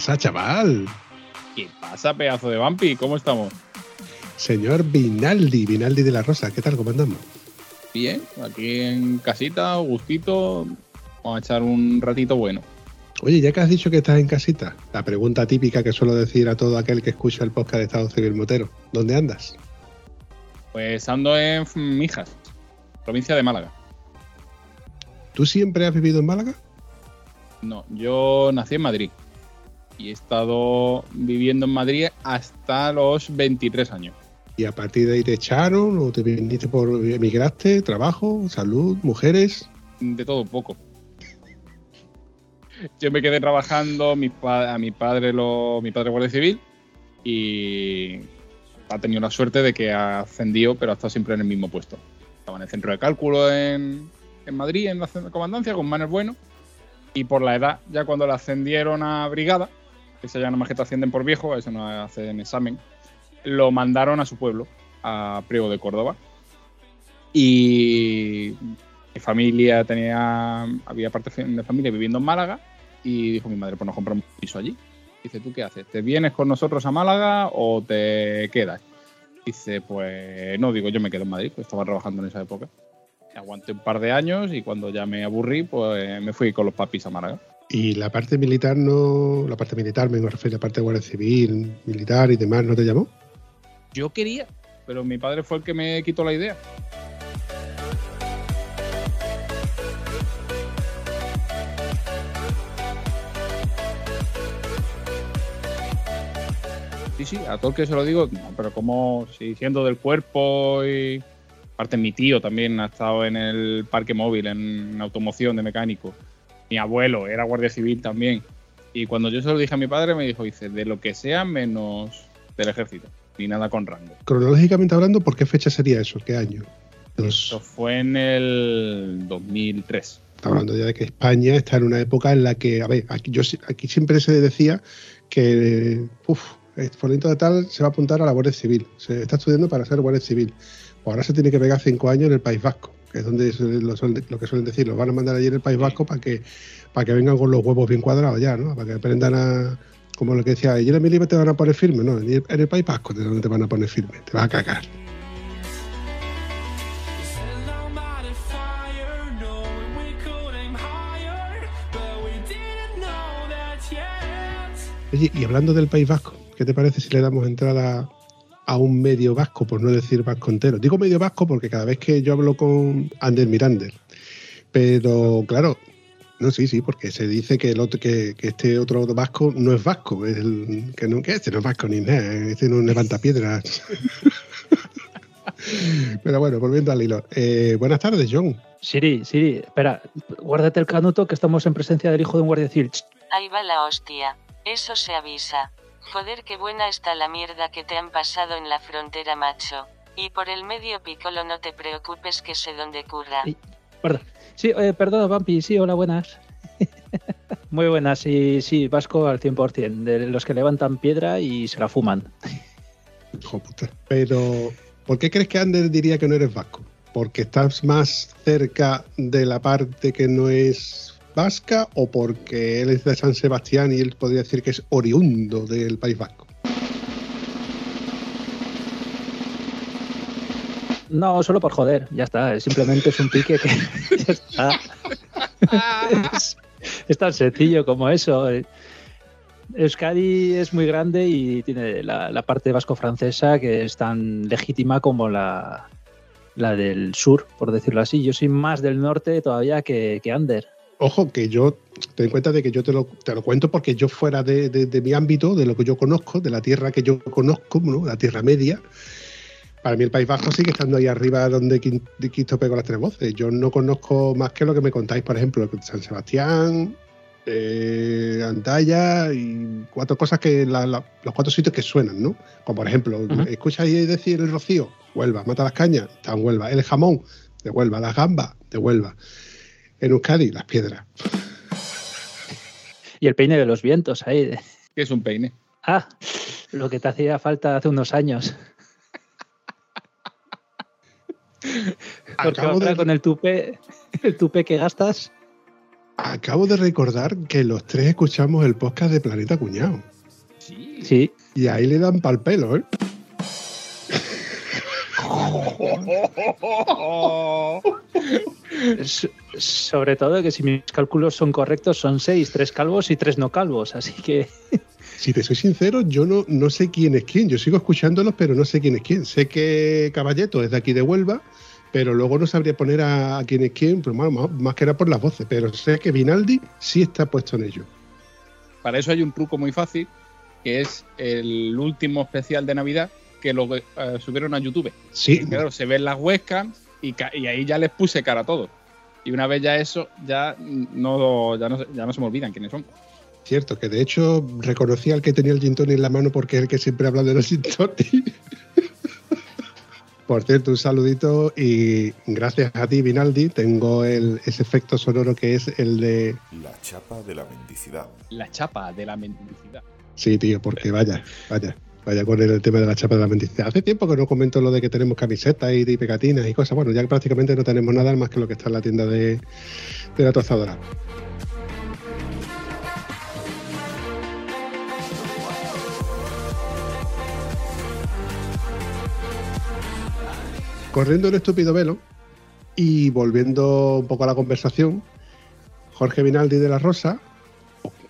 Pasa, chaval? ¿Qué pasa, pedazo de vampi? ¿Cómo estamos? Señor Vinaldi, Vinaldi de la Rosa, ¿qué tal? ¿Cómo andamos? Bien, aquí en casita, gustito. Vamos a echar un ratito bueno. Oye, ya que has dicho que estás en casita, la pregunta típica que suelo decir a todo aquel que escucha el podcast de Estado Civil Motero, ¿dónde andas? Pues ando en Mijas, provincia de Málaga. ¿Tú siempre has vivido en Málaga? No, yo nací en Madrid y he estado viviendo en Madrid hasta los 23 años. ¿Y a partir de ahí te echaron o te viniste por emigraste, trabajo, salud, mujeres? De todo un poco. Yo me quedé trabajando, mi a mi padre lo, mi padre guardia civil y ha tenido la suerte de que ha ascendido, pero ha estado siempre en el mismo puesto. Estaba en el centro de cálculo en, en Madrid, en la comandancia, con Manuel Bueno. Y por la edad, ya cuando le ascendieron a brigada, que se llama más que te ascienden por viejo, eso no hacen examen, lo mandaron a su pueblo, a Priego de Córdoba. Y mi familia tenía, había parte de familia viviendo en Málaga y dijo mi madre, pues nos compramos un piso allí. Dice, ¿tú qué haces? ¿Te vienes con nosotros a Málaga o te quedas? Dice, pues no, digo, yo me quedo en Madrid, pues estaba trabajando en esa época. Aguanté un par de años y cuando ya me aburrí, pues me fui con los papis a Málaga. Y la parte militar no, la parte militar me refiero a la parte de Guardia Civil, militar y demás, ¿no te llamó? Yo quería, pero mi padre fue el que me quitó la idea. Sí, sí, a todo el que se lo digo, no, pero como si siendo del cuerpo y aparte mi tío también ha estado en el parque móvil, en automoción de mecánico. Mi abuelo era guardia civil también. Y cuando yo se lo dije a mi padre, me dijo, dice, de lo que sea menos del ejército, ni nada con rango. Cronológicamente hablando, ¿por qué fecha sería eso? ¿Qué año? Eso fue en el 2003. Está hablando ya de que España está en una época en la que, a ver, aquí, yo, aquí siempre se decía que, uff, Fulanito de tal se va a apuntar a la Guardia Civil, se está estudiando para ser Guardia Civil. Pues ahora se tiene que pegar cinco años en el País Vasco, que es donde lo, que suelen decir, los van a mandar allí en el País Vasco para que, para que vengan con los huevos bien cuadrados ya, ¿no? Para que aprendan a, como lo que decía, allí en el Milibre te van a poner firme, ¿no? En el, País Vasco te, donde te van a poner firme, te vas a cagar. Oye, y hablando del País Vasco, ¿qué te parece si le damos entrada a un medio vasco, por no decir vasco entero? Digo medio vasco porque cada vez que yo hablo con Ander Mirander, pero claro, no, sí, sí, porque se dice que el otro, que, que este otro vasco no es vasco, es el, que no, que este no es vasco ni nada, este no levanta piedras. Pero bueno, volviendo al hilo. Eh, buenas tardes, John. Siri, Siri, espera, guárdate el canuto que estamos en presencia del hijo de un guardia civil. Ahí va la hostia. Eso se avisa. Joder, qué buena está la mierda que te han pasado en la frontera, macho. Y por el medio picolo no te preocupes que sé dónde curra. Sí, perdón, sí, eh, perdón, Vampi, sí, hola, buenas. Muy buenas, sí, sí, Vasco al 100%, de los que levantan piedra y se la fuman. Hijo puta. Pero, ¿por qué crees que Ander diría que no eres vasco? ¿Porque estás más cerca de la parte que no es vasca o porque él es de San Sebastián y él podría decir que es oriundo del País Vasco? No, solo por joder, ya está. Simplemente es un pique que está. es, es tan sencillo como eso. Euskadi es muy grande y tiene la, la parte vasco-francesa que es tan legítima como la, la, del sur, por decirlo así. Yo soy más del norte todavía que, que Ander. Ojo, que yo ten en cuenta de que yo te lo, te lo cuento porque yo fuera de, de, de, mi ámbito, de lo que yo conozco, de la tierra que yo conozco, ¿no? la Tierra Media, Para mí el País Bajo sigue estando ahí arriba donde Quinto pegó las tres voces. Yo no conozco más que lo que me contáis, por ejemplo, San Sebastián, eh, Antalla y cuatro cosas que la- la- los cuatro sitios que suenan, ¿no? Como por ejemplo, Ujú. escucha ahí decir el Rocío, Huelva, mata las cañas, está en Huelva, el jamón, de Huelva, las gambas, de Huelva. En Euskadi, las piedras. Y el peine de los vientos ahí. Que es un peine. Ah, lo que te hacía falta hace unos años. Porque Acabo ahora de, con el tupe, el tupe que gastas, acabo de recordar que los tres escuchamos el podcast de Planeta Cuñado. Sí. sí. Y ahí le dan pal pelo, ¿eh? S- Sobre todo que si mis cálculos son correctos, son seis, tres calvos y tres no calvos. Así que Si te soy sincero, yo no, no sé quién es quién. Yo sigo escuchándolos, pero no sé quién es quién. Sé que Caballeto es de aquí de Huelva, pero luego no sabría poner a, a quién es quién, pero más, más- más que era por las voces. Pero sé que Vinaldi sí está puesto en ello. Para eso hay un truco muy fácil, que es el último especial de Navidad que lo eh, subieron a YouTube. Sí, Y claro, se ven las webcams y, y ahí ya les puse cara a todos. Y una vez ya eso, ya no, ya no, se- ya no se me olvidan quiénes son. cierto, que de hecho reconocí al que tenía el gin tonic en la mano porque es el que siempre habla de los gin tonic. Por cierto, un saludito y gracias a ti, Vinaldi, tengo el, ese efecto sonoro que es el de... La chapa de la mendicidad. La chapa de la mendicidad. Sí, tío, porque vaya, vaya, vaya con el tema de la chapa de la mendicidad. Hace tiempo que no comento lo de que tenemos camisetas y, pegatinas y cosas. Bueno, ya prácticamente no tenemos nada más que lo que está en la tienda de, de la tostadora. Corriendo el estúpido velo y volviendo un poco a la conversación, Jorge Vinaldi de la Rosa,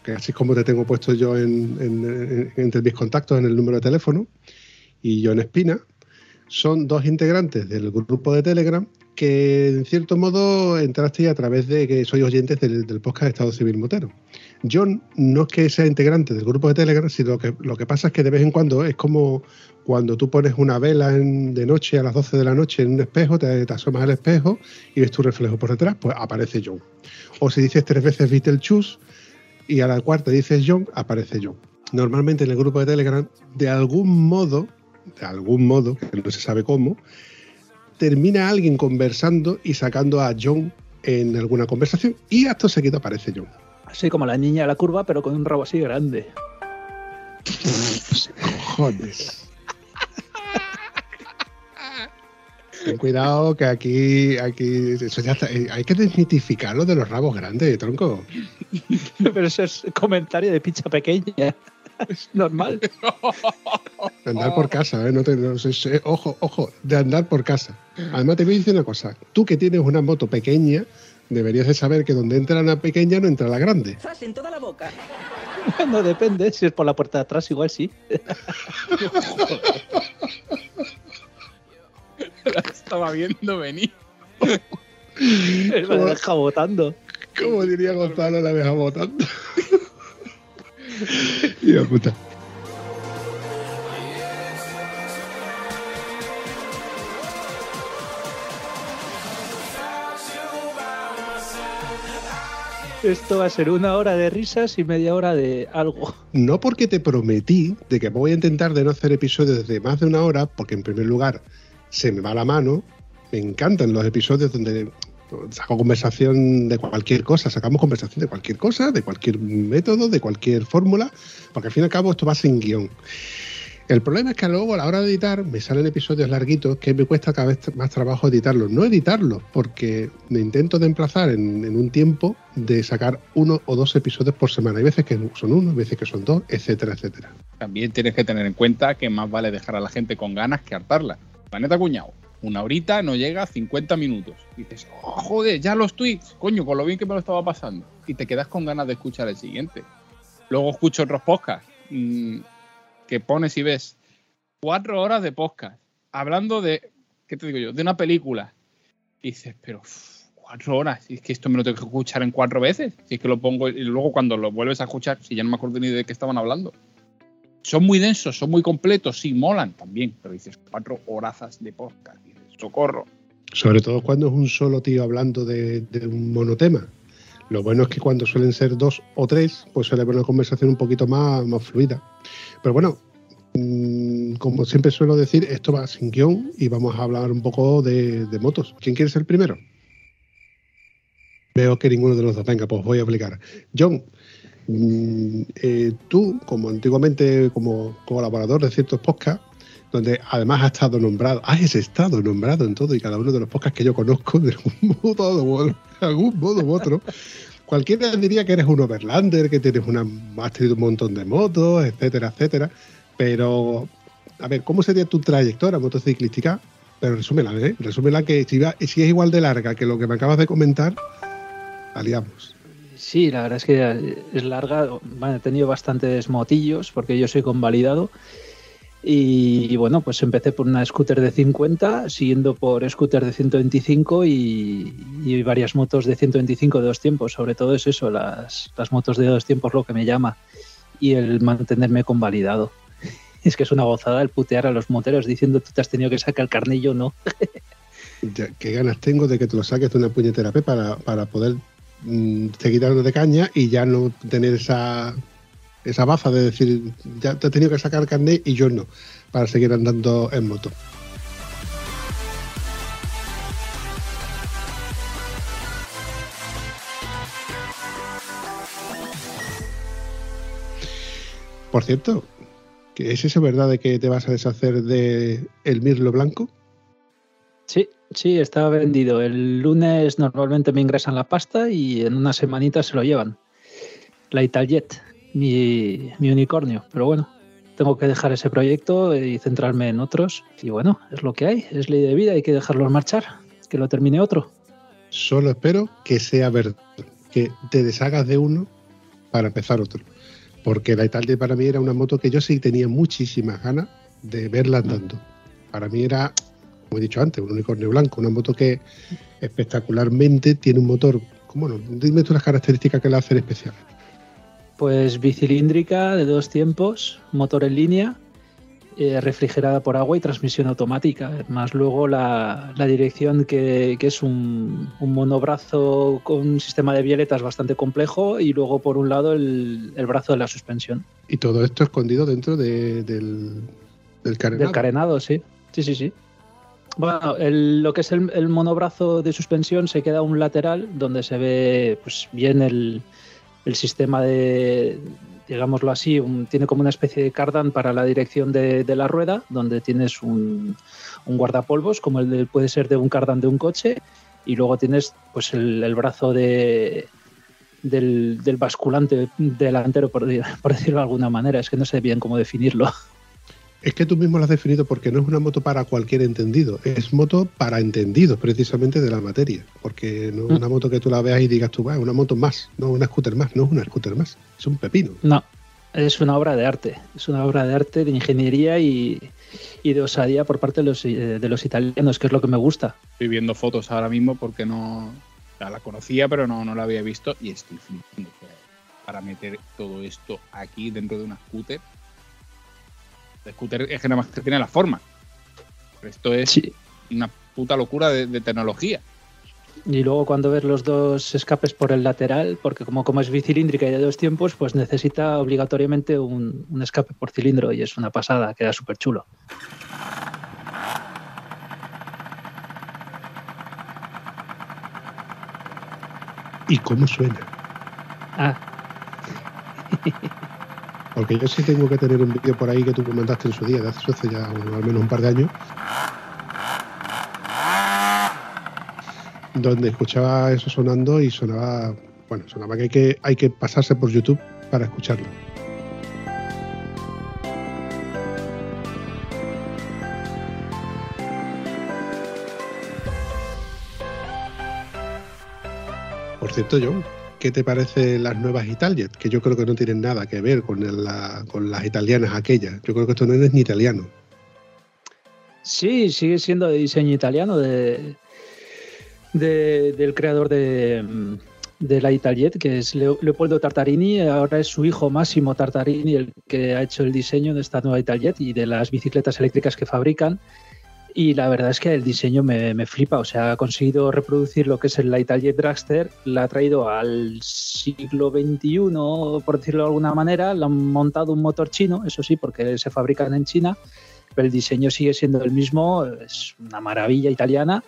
que así es como te tengo puesto yo en, en- en- entre mis contactos en el número de teléfono, y John Espina, son dos integrantes del grupo de Telegram que en cierto modo entraste a través de que sois oyentes del, podcast Estado Civil Motero. John no es que sea integrante del grupo de Telegram, sino que lo que pasa es que de vez en cuando es como cuando tú pones una vela de noche a las 12 de la noche en un espejo, te, te asomas al espejo y ves tu reflejo por detrás, pues aparece John. O si dices tres veces Beetlejuice y a la cuarta dices John, aparece John. Normalmente en el grupo de Telegram, de algún modo, de algún modo, que no se sabe cómo, termina alguien conversando y sacando a John en alguna conversación y acto seguido aparece John. así como la niña de la curva, pero con un rabo así grande. Cojones. Ten cuidado que aquí, aquí eso ya está- eh, hay que desmitificar lo de los rabos grandes, tronco. Pero eso es comentario de picha pequeña. Es normal. De andar por casa, ¿eh? No te- no sé, sé- ojo, ojo, de andar por casa. Además te voy a decir una cosa, tú que tienes una moto pequeña, deberías de saber que donde entra la pequeña no entra la grande. ¡Zas en toda la boca! No depende. Si es por la puerta de atrás, igual sí. La estaba viendo venir. Me deja botando. Como diría Gonzalo, la deja votando. Hijo de puta. Esto va a ser una hora de risas y media hora de algo. No porque te prometí de que voy a intentar de no hacer episodios de más de una hora, porque en primer lugar se me va la mano. Me encantan los episodios donde saco conversación de cualquier cosa, sacamos conversación de cualquier cosa, de cualquier método, de cualquier fórmula, porque al fin y al cabo esto va sin guion. El problema es que luego a la hora de editar me salen episodios larguitos que me cuesta cada vez más trabajo editarlos. No editarlos, porque me intento de emplazar en, un tiempo de sacar uno o dos episodios por semana. Hay veces que son uno, hay veces que son dos, etcétera, etcétera. También tienes que tener en cuenta que más vale dejar a la gente con ganas que hartarla. Planeta Cuñado, una horita no llega a 50 minutos. Dices, oh, joder, ya los tweets, coño, con lo bien que me lo estaba pasando. Y te quedas con ganas de escuchar el siguiente. Luego escucho otros podcasts mmm, que pones y ves cuatro horas de podcast hablando de, ¿qué te digo yo? De una película. Y dices, pero cuatro horas, si es que esto me lo tengo que escuchar en cuatro veces. Si es que lo pongo y luego cuando lo vuelves a escuchar, si ya no me acuerdo ni de qué estaban hablando. Son muy densos, son muy completos, sí, molan también, pero dices, cuatro horazas de podcast, dices, socorro. Sobre todo cuando es un solo tío hablando de, un monotema. Lo bueno es que cuando suelen ser dos o tres, pues suele haber una conversación un poquito más, más fluida. Pero bueno, mm, como siempre suelo decir, esto va sin guion y vamos a hablar un poco de, motos. ¿Quién quiere ser primero? Veo que ninguno de los dos. Venga, pues voy a aplicar. John, eh, tú, como antiguamente como colaborador de ciertos podcasts, donde además has estado nombrado, has estado nombrado en todo y cada uno de los podcasts que yo conozco de algún modo de u otro. Cualquiera diría que eres un overlander, que tienes una, has tenido un montón de motos, etcétera, etcétera. Pero, a ver, ¿cómo sería tu trayectoria motociclística? Pero resúmela, ¿eh? Resúmela que si, va- si es igual de larga que lo que me acabas de comentar, aliamos. Sí, la verdad es que es larga. Bueno, he tenido bastantes motillos porque yo soy convalidado. Y, y bueno, pues empecé por una scooter de 50, siguiendo por scooter de 125 y, y varias motos de 125 de dos tiempos. Sobre todo es eso, las, las motos de dos tiempos lo que me llama. Y el mantenerme convalidado. Es que es una gozada el putear a los moteros diciendo tú te has tenido que sacar el carnillo, no. Qué ganas tengo de que te lo saques de una puñetera P para, para poder seguir dando de caña y ya no tener esa esa baza de decir ya te he tenido que sacar carnet y yo no para seguir andando en moto. Por cierto, ¿que ¿es eso verdad de que te vas a deshacer de el mirlo blanco? Sí, sí, está vendido. El lunes normalmente me ingresan la pasta y en una semanita se lo llevan. La Italjet, mi, unicornio. Pero bueno, tengo que dejar ese proyecto y centrarme en otros. Y bueno, es lo que hay, es ley de vida, hay que dejarlos marchar, que lo termine otro. Solo espero que sea verdad, que te deshagas de uno para empezar otro. Porque la Italia para mí era una moto que yo sí tenía muchísimas ganas de verla andando. Para mí era, como he dicho antes, un unicornio blanco, una moto que espectacularmente tiene un motor. Bueno, dime tú las características que la hacen especial. Pues bicilíndrica de dos tiempos, motor en línea, eh, refrigerada por agua y transmisión automática. Más luego la, la dirección que, que es un, un, monobrazo con un sistema de violetas bastante complejo y luego por un lado el, el brazo de la suspensión. Y todo esto escondido dentro de, del, del carenado. Del carenado, sí. Sí, sí, sí. Bueno, el, lo que es el, monobrazo de suspensión se queda un lateral donde se ve pues bien el, el sistema de, digámoslo así, un, tiene como una especie de cardan para la dirección de, la rueda, donde tienes un, un, guardapolvos, como el de, puede ser de un cardan de un coche, y luego tienes pues el, el brazo de, del, del, basculante delantero, por, por, decirlo de alguna manera. Es que no sé bien cómo definirlo. Es que tú mismo lo has definido porque no es una moto para cualquier entendido, es moto para entendidos precisamente de la materia. Porque no es una moto que tú la veas y digas tú, va, es una moto más, no una scooter más, no es una scooter más, es un pepino. No, es una obra de arte, es una obra de arte, de ingeniería y, y de osadía por parte de los, eh, de los, italianos, que es lo que me gusta. Estoy viendo fotos ahora mismo porque no ya la conocía, pero no, no la había visto y estoy flipando para meter todo esto aquí dentro de una scooter scooter es que nada más que tiene la forma. Pero esto es sí. una puta locura de, de, tecnología. Y luego cuando ves los dos escapes por el lateral, porque como, como es bicilíndrica y de dos tiempos, pues necesita obligatoriamente un, un escape por cilindro y es una pasada, queda súper chulo. ¿Y cómo suena? Ah. Porque yo sí tengo que tener un vídeo por ahí que tú me mandaste en su día, de hace, hace ya al menos un par de años, donde escuchaba eso sonando y sonaba, bueno, sonaba que hay que, hay que pasarse por YouTube para escucharlo. Por cierto, John, ¿qué te parece las nuevas Italiet? Que yo creo que no tienen nada que ver con, la, con las italianas aquellas. Yo creo que esto no es ni italiano. Sí, sigue siendo de diseño italiano, de, de, del creador de, de la Italjet, que es Leopoldo Tartarini, ahora es su hijo Máximo Tartarini el que ha hecho el diseño de esta nueva Italjet y de las bicicletas eléctricas que fabrican. Y la verdad es que el diseño me, flipa, o sea, ha conseguido reproducir lo que es el Italjet Dragster, la ha traído al siglo XXI, por decirlo de alguna manera, le han montado un motor chino, eso sí, porque se fabrican en China, pero el diseño sigue siendo el mismo, es una maravilla italiana.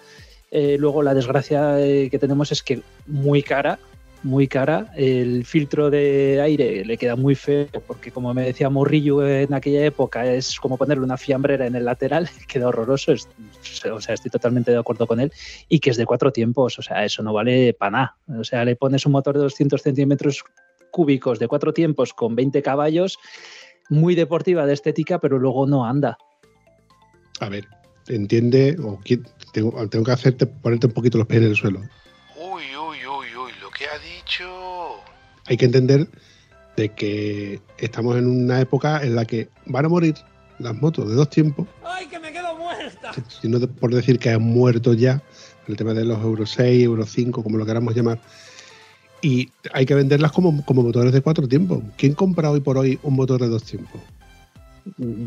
Eh, luego la desgracia eh, que tenemos es que muy cara, muy cara. El filtro de aire le queda muy feo porque como me decía Morrillo en aquella época es como ponerle una fiambrera en el lateral, queda horroroso. o sea, estoy totalmente de acuerdo con él. Y que es de cuatro tiempos, o sea, eso no vale para nada. O sea, le pones un motor de 200 centímetros cúbicos de cuatro tiempos con 20 caballos, muy deportiva de estética, pero luego no anda. A ver, entiende, o tengo, tengo que hacerte ponerte un poquito los pies en el suelo. Uy, uy, Hay que entender de que estamos en una época en la que van a morir las motos de dos tiempos. ¡Ay, que me quedo muerta! Si no por decir que han muerto ya, el tema de los Euro 6, Euro 5, como lo queramos llamar. Y hay que venderlas como, como motores de cuatro tiempos. ¿Quién compra hoy por hoy un motor de dos tiempos?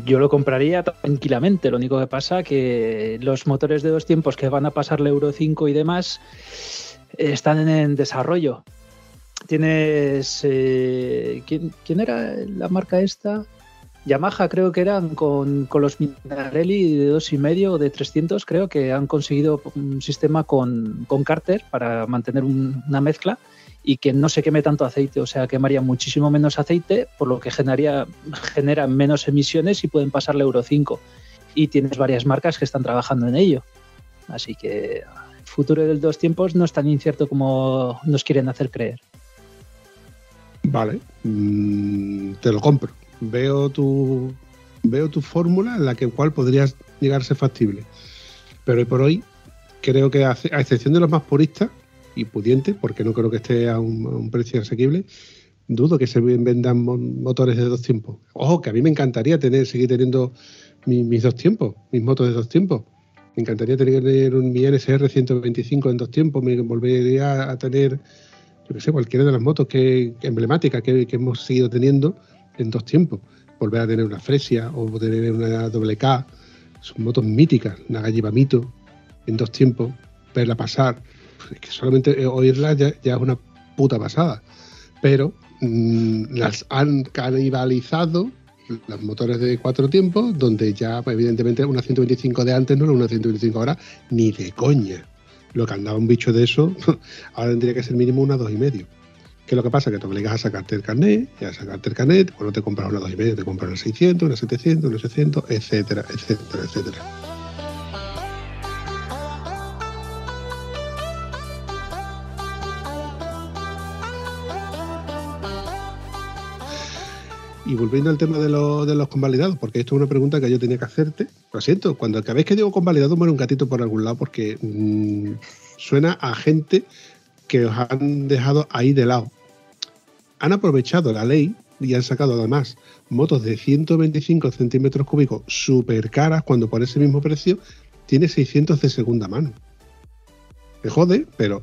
yo lo compraría tranquilamente. Lo único que pasa que los motores de dos tiempos que van a pasar el Euro 5 y demás están en desarrollo. Tienes. Eh, ¿quién, era la marca esta? Yamaha creo que eran con, los Minarelli de dos y medio o de 300 creo que han conseguido un sistema con, con Carter para mantener una mezcla y que no se queme tanto aceite, o sea, quemaría muchísimo menos aceite, por lo que generaría, genera menos emisiones y pueden pasarle Euro 5. Y tienes varias marcas que están trabajando en ello. Así que el futuro del dos tiempos no es tan incierto como nos quieren hacer creer. Vale, mm, te lo compro. Veo tu, veo tu fórmula en la que cual podrías llegar a ser factible. Pero hoy por hoy, creo que a excepción de los más puristas, y pudiente, porque no creo que esté a un, precio asequible, dudo que se vendan motores de dos tiempos. Ojo, que a mí me encantaría tener, seguir teniendo mis dos tiempos, mis motos de dos tiempos. Me encantaría tener un mi NSR 125 en dos tiempos, me volvería a tener, yo qué sé, cualquiera de las motos que, emblemáticas que, hemos seguido teniendo en dos tiempos. Volver a tener una Fresia o tener una WK, son motos míticas, una Galliva Mito en dos tiempos, verla pasar que solamente oírlas ya, es una puta pasada. Pero mm, las han canibalizado los motores de cuatro tiempos, donde ya, pues, evidentemente, una 125 de antes no era una 125 ahora, ni de coña. Lo que andaba un bicho de eso, ahora tendría que ser mínimo una dos y medio. ¿Qué es lo que pasa? Que te obligas a sacarte el carnet, y a sacarte el carnet, cuando te compras una dos y medio, te compras una 600, una 700, una 600, etcétera, etcétera, etcétera. Y volviendo al tema de, de, los convalidados, porque esto es una pregunta que yo tenía que hacerte. Lo siento, cuando cada vez que digo convalidado muere un gatito por algún lado porque mm, suena a gente que os han dejado ahí de lado. Han aprovechado la ley y han sacado además motos de 125 centímetros cúbicos súper caras cuando por ese mismo precio tiene 600 de segunda mano jode, pero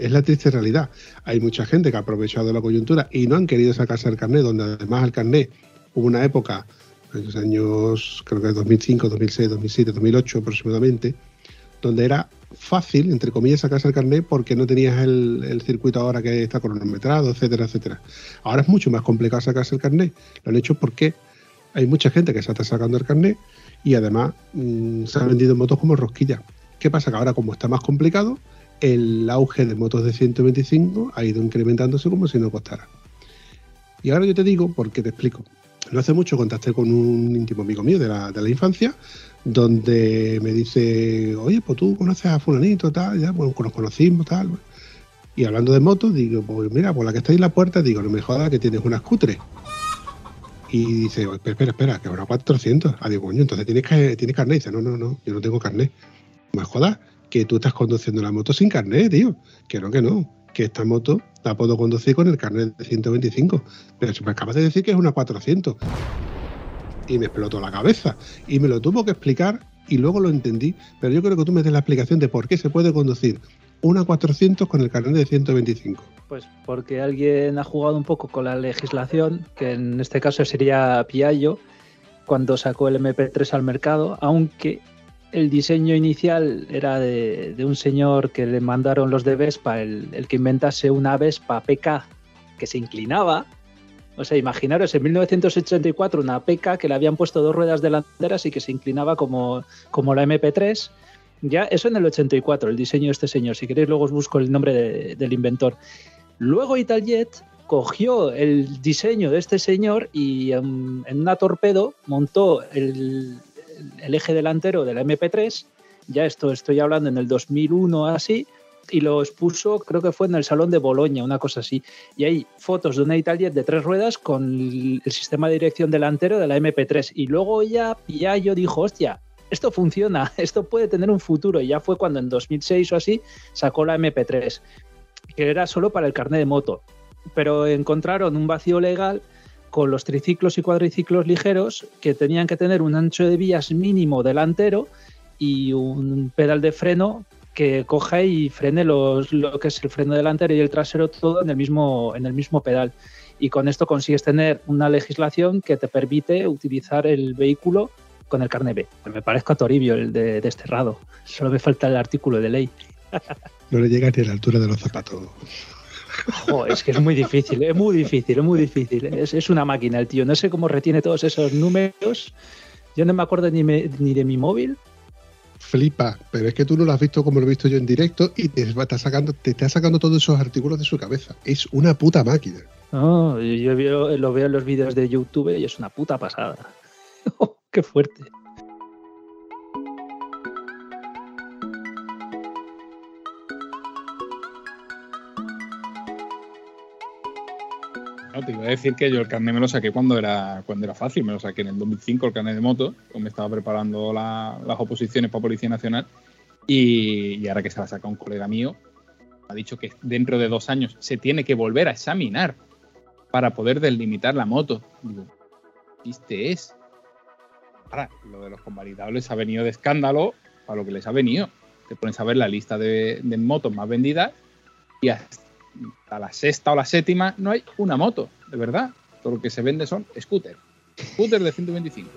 es la triste realidad. Hay mucha gente que ha aprovechado la coyuntura y no han querido sacarse el carnet, donde además el carnet hubo una época, en los años, creo que 2005, 2006, 2007, 2008 aproximadamente, donde era fácil, entre comillas, sacarse el carnet porque no tenías el, circuito ahora que está cronometrado, etcétera, etcétera. Ahora es mucho más complicado sacarse el carnet. Lo han hecho porque hay mucha gente que se está sacando el carnet y además mm, se han vendido motos como rosquillas. ¿Qué pasa? Que ahora como está más complicado, el auge de motos de 125 ha ido incrementándose como si no costara. Y ahora yo te digo, porque te explico. No hace mucho contacté con un íntimo amigo mío de la, infancia, donde me dice, oye, pues tú conoces a fulanito, tal, ya, pues nos conocimos, tal. Y hablando de motos, digo, pues mira, por la que está ahí en la puerta, digo, no me jodas que tienes una scooter. Y dice, espera, espera, que habrá 400. Ah, digo, coño, entonces tienes, que, tienes carnet. dice, no, no, no, yo no tengo carnet. Me jodas que tú estás conduciendo la moto sin carnet, tío. Que no, que no. Que esta moto la puedo conducir con el carnet de 125. Pero si me acabas de decir que es una 400. Y me explotó la cabeza. Y me lo tuvo que explicar y luego lo entendí. Pero yo creo que tú me des la explicación de por qué se puede conducir una 400 con el carnet de 125? Pues porque alguien ha jugado un poco con la legislación, que en este caso sería Piaggio, cuando sacó el MP3 al mercado, aunque el diseño inicial era de, un señor que le mandaron los de Vespa, el, que inventase una Vespa PK que se inclinaba. O sea, imaginaros en 1984 una PK que le habían puesto dos ruedas delanteras y que se inclinaba como, como la MP3. Ya, eso en el 84, el diseño de este señor. Si queréis, luego os busco el nombre de- del inventor. Luego Italjet cogió el diseño de este señor y em, en una torpedo montó el, el eje delantero de la MP3. Ya esto estoy hablando en el 2001 así. Y lo expuso, creo que fue en el Salón de Boloña, una cosa así. Y hay fotos de una Italjet de tres ruedas con el, el sistema de dirección delantero de la MP3. Y luego ya Piaggio dijo, hostia, esto funciona, esto puede tener un futuro. Y ya fue cuando en 2006 o así sacó la MP3, que era solo para el carnet de moto. Pero encontraron un vacío legal con los triciclos y cuadriciclos ligeros que tenían que tener un ancho de vías mínimo delantero y un pedal de freno que coja y frene los, lo que es el freno delantero y el trasero todo en el mismo, en el mismo pedal. Y con esto consigues tener una legislación que te permite utilizar el vehículo con el carnet B. Me parezco a Toribio, el de desterrado. Solo me falta el artículo de ley. No le llega ni a la altura de los zapatos. Jo, es que es muy difícil, es muy difícil, es muy difícil. Es, es una máquina el tío. No sé cómo retiene todos esos números. Yo no me acuerdo ni, me- ni de mi móvil. Flipa, pero es que tú no lo has visto como lo he visto yo en directo y te está sacando, te está sacando todos esos artículos de su cabeza. Es una puta máquina. No, yo veo- lo veo en los vídeos de YouTube y es una puta pasada. Qué fuerte. No, te iba a decir que yo el carnet me lo saqué cuando era, cuando era fácil, me lo saqué en el 2005 el carnet de moto, me estaba preparando la- las oposiciones para Policía Nacional y, y ahora que se la saca un colega mío, ha dicho que dentro de dos años se tiene que volver a examinar para poder delimitar la moto. Digo, ¿viste es? Ahora, lo de los convalidables ha venido de escándalo para lo que les ha venido. Te pones a ver la lista de, de motos más vendidas y hasta a la sexta o la séptima no hay una moto, de verdad. Todo lo que se vende son scooters. Scooter de 125.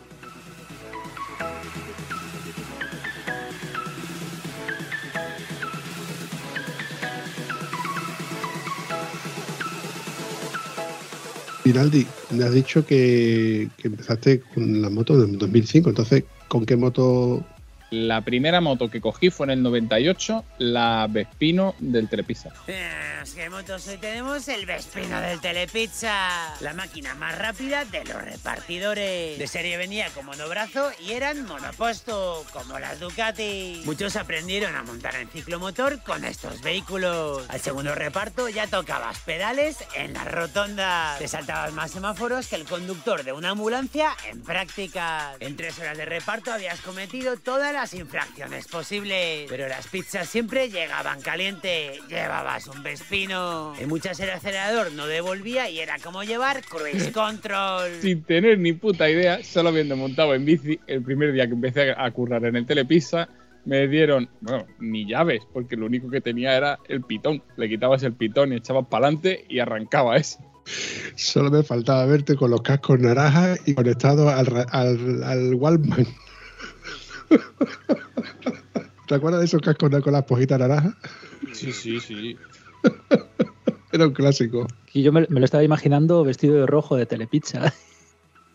Rinaldi, me has dicho que, empezaste con la moto en el 2005, entonces, ¿con qué moto? La primera moto que cogí fue en el 98, la Vespino del Telepizza. Es que motos hoy tenemos el Vespino del Telepizza, la máquina más rápida de los repartidores. De serie venía con monobrazo y eran monoposto, como las Ducati. Muchos aprendieron a montar en ciclomotor con estos vehículos. Al segundo reparto ya tocabas pedales en las rotondas. Te saltabas más semáforos que el conductor de una ambulancia en prácticas. En tres horas de reparto habías cometido todas las infracciones posibles. Pero las pizzas siempre llegaban caliente. Llevabas un Vespino. En muchas el acelerador no devolvía y era como llevar cruise control. Sin tener ni puta idea, solo habiendo montado en bici, el primer día que empecé a currar en el Telepizza, me dieron, bueno, ni llaves, porque lo único que tenía era el pitón. Le quitabas el pitón y echabas para adelante y arrancaba eso. Solo me faltaba verte con los cascos naranjas y conectado al, al, al Walkman. ¿Te acuerdas de esos cascos con las pojitas naranjas? Sí, sí, sí. Era un clásico. Y yo me, me lo estaba imaginando vestido de rojo de telepizza.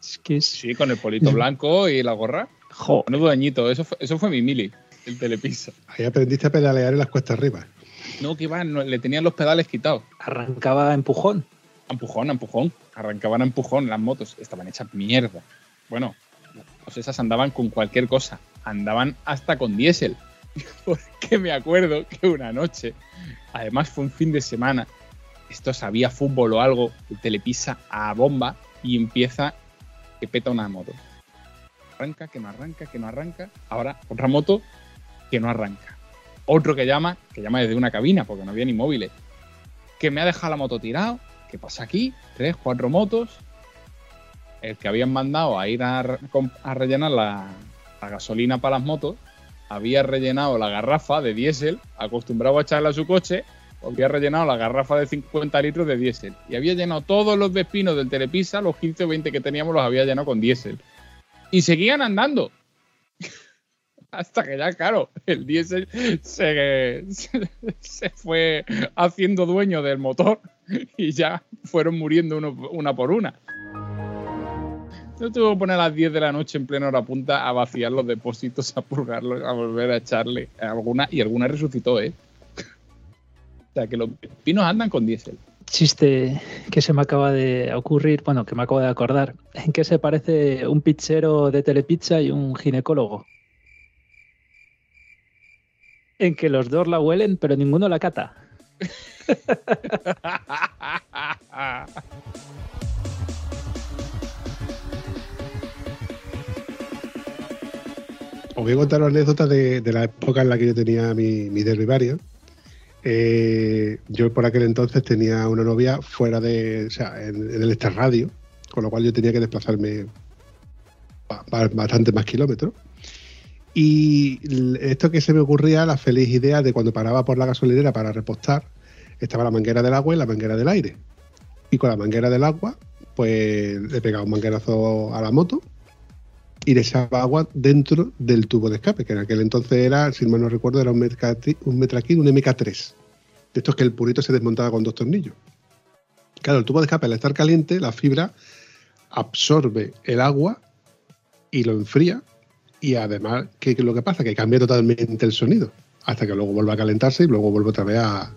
Es que es. Sí, con el polito blanco y la gorra. Jo, Menudo dañito, eso fue, eso fue mi mili, el Telepizza. Ahí aprendiste a pedalear en las cuestas arriba. No, que va, no, le tenían los pedales quitados. arrancaba a empujón. A empujón, a empujón. Arrancaban a empujón las motos. Estaban hechas mierda. Bueno, pues esas andaban con cualquier cosa. Andaban hasta con diésel. Porque me acuerdo que una noche, además fue un fin de semana, esto sabía fútbol o algo, el telepisa a bomba y empieza que peta una moto. Arranca, que no arranca, que no arranca. Ahora otra moto que no arranca. Otro que llama, que llama desde una cabina porque no había ni móviles. Que me ha dejado la moto tirado. ¿Qué pasa aquí? Tres, cuatro motos. El que habían mandado a ir a, rellenar la, gasolina para las motos había rellenado la garrafa de diésel, acostumbrado a echarla a su coche, había rellenado la garrafa de 50 litros de diésel. Y había llenado todos los vespinos del Telepisa, los 15 o 20 que teníamos los había llenado con diésel. Y seguían andando. Hasta que ya, claro, el diésel se, se, se fue haciendo dueño del motor y ya fueron muriendo uno, una por una. Yo tuve que poner a las 10 de la noche en plena hora punta a vaciar los depósitos, a purgarlos, a volver a echarle alguna y alguna resucitó, ¿eh? O sea, que los pinos andan con diésel. Chiste que se me acaba de ocurrir, bueno, que me acabo de acordar. ¿En qué se parece un pizzero de telepizza y un ginecólogo? En que los dos la huelen, pero ninguno la cata. Os voy a contar una anécdota de, de la época en la que yo tenía mi, mi derribario. Eh, yo por aquel entonces tenía una novia fuera de, o sea, en, el extrarradio, con lo cual yo tenía que desplazarme ba- ba- bastante más kilómetros. Y esto que se me ocurría, la feliz idea de cuando paraba por la gasolinera para repostar, estaba la manguera del agua y la manguera del aire. Y con la manguera del agua, pues le pegaba un manguerazo a la moto y le agua dentro del tubo de escape, que en aquel entonces era, si mal no recuerdo, era un, Metraki- un Metrakin, un MK3. De estos que el purito se desmontaba con dos tornillos. Claro, el tubo de escape al estar caliente, la fibra absorbe el agua y lo enfría. Y además, ¿qué es lo que pasa? Que cambia totalmente el sonido. Hasta que luego vuelve a calentarse y luego vuelve otra vez a,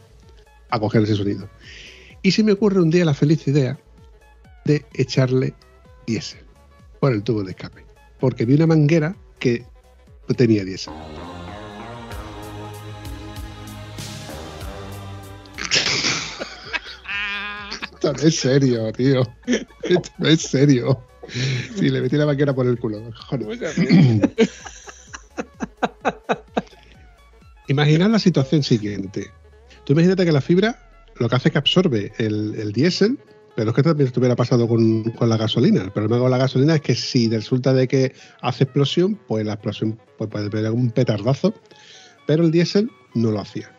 a coger ese sonido. Y se me ocurre un día la feliz idea de echarle diésel por el tubo de escape. Porque vi una manguera que tenía diésel. Esto no es serio, tío. Esto no es serio. Sí, le metí la manguera por el culo. Joder. Imaginad la situación siguiente. Tú imagínate que la fibra lo que hace es que absorbe el, el diésel, pero es que también estuviera pasado con, con la gasolina. El problema con la gasolina es que si resulta de que hace explosión, pues la explosión pues puede pegar un petardazo, pero el diésel no lo hacía.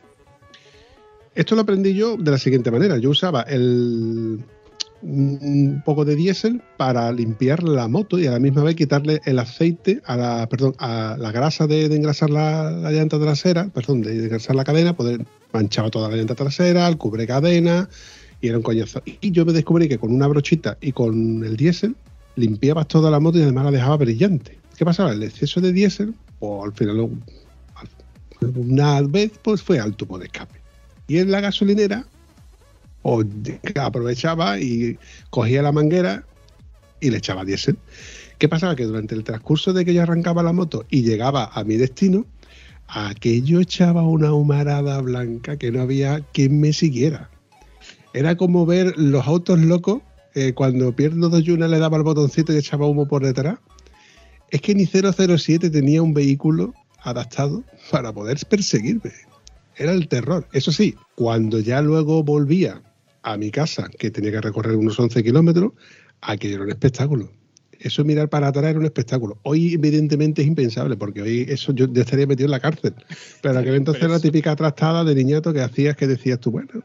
Esto lo aprendí yo de la siguiente manera. Yo usaba el, un poco de diésel para limpiar la moto y a la misma vez quitarle el aceite a la, perdón, a la grasa de, engrasar la, la llanta trasera, perdón, de, de engrasar la cadena, poder manchaba toda la llanta trasera, el cubre cadena y. Y yo me descubrí que con una brochita y con el diésel limpiabas toda la moto y además la dejaba brillante. ¿Qué pasaba? El exceso de diésel, pues al final al- una vez pues fue al tubo de escape. Y en la gasolinera o aprovechaba y cogía la manguera y le echaba diésel. ¿Qué pasaba? Que durante el transcurso de que yo arrancaba la moto y llegaba a mi destino, aquello echaba una humarada blanca que no había quien me siguiera. Era como ver los autos locos eh, cuando Pierno Doyuna le daba el botoncito y echaba humo por detrás. Es que ni 007 tenía un vehículo adaptado para poder perseguirme. Era el terror. Eso sí, cuando ya luego volvía a mi casa, que tenía que recorrer unos 11 kilómetros, aquello era un espectáculo. Eso mirar para atrás era un espectáculo. Hoy, evidentemente, es impensable, porque hoy eso yo, yo estaría metido en la cárcel. Pero aquel entonces era la típica trastada de niñato que hacías que decías tú, bueno,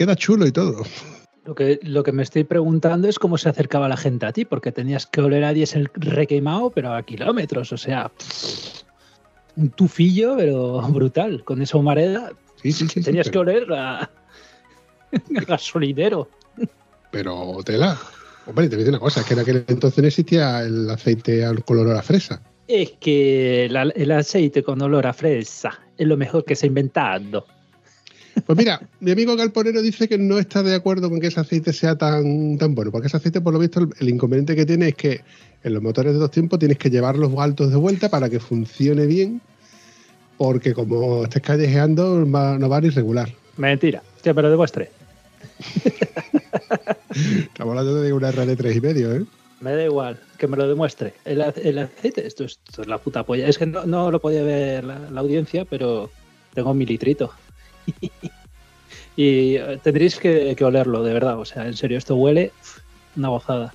queda chulo y todo. Lo que, lo que me estoy preguntando es cómo se acercaba la gente a ti, porque tenías que oler a diésel requeimado, pero a kilómetros, o sea, un tufillo, pero brutal. Con esa humareda Sí, sí, sí. sí, tenías que oler a, a gasolinero. pero tela. Hombre, te voy a decir una cosa, es que en aquel entonces no existía el aceite al color a la fresa. Es que la- el aceite con olor a fresa es lo mejor que se ha inventado. Pues mira, mi amigo Galponero dice que no está de acuerdo con que ese aceite sea tan, tan bueno, porque ese aceite, por lo visto, el, el inconveniente que tiene es que en los motores de dos tiempos tienes que llevar los altos de vuelta para que funcione bien, porque como estés callejeando va- no va a ir regular. Mentira, que me lo demuestre. Estamos hablando de una RD tres y medio, ¿eh? Me da igual, que me lo demuestre. El, el aceite, esto es, esto es la puta polla. Es que no, no lo podía ver la, la audiencia, pero tengo mi litrito. y eh, tendréis que, que olerlo, de verdad. O sea, en serio, esto huele una gozada.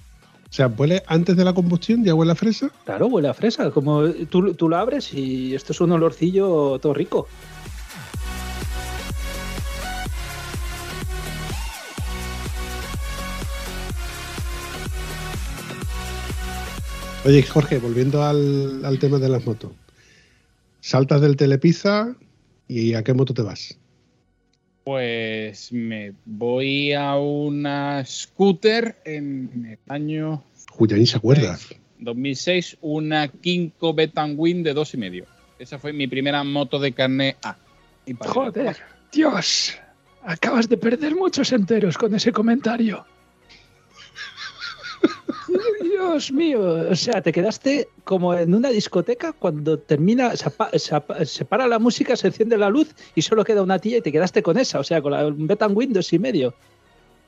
sea, ¿huele antes de la combustión? ¿Ya huele a fresa? Claro, huele a fresa. Como tú, tú lo abres y esto es un olorcillo todo rico. Oye, Jorge, volviendo al, al tema de las motos. Saltas del Telepizza y ¿a qué moto te vas? Pues me voy a una scooter en el año Cuya ni se acuerda. 2006, una Kinko Betanwin de dos y medio. Esa fue mi primera moto de carne A. Joder, Dios. Acabas de perder muchos enteros con ese comentario. Dios mío, o sea, te quedaste como en una discoteca cuando termina, se, apa- se apa- se para la música, se enciende la luz y solo queda una tía y te quedaste con esa, o sea, con la Betan Windows y medio,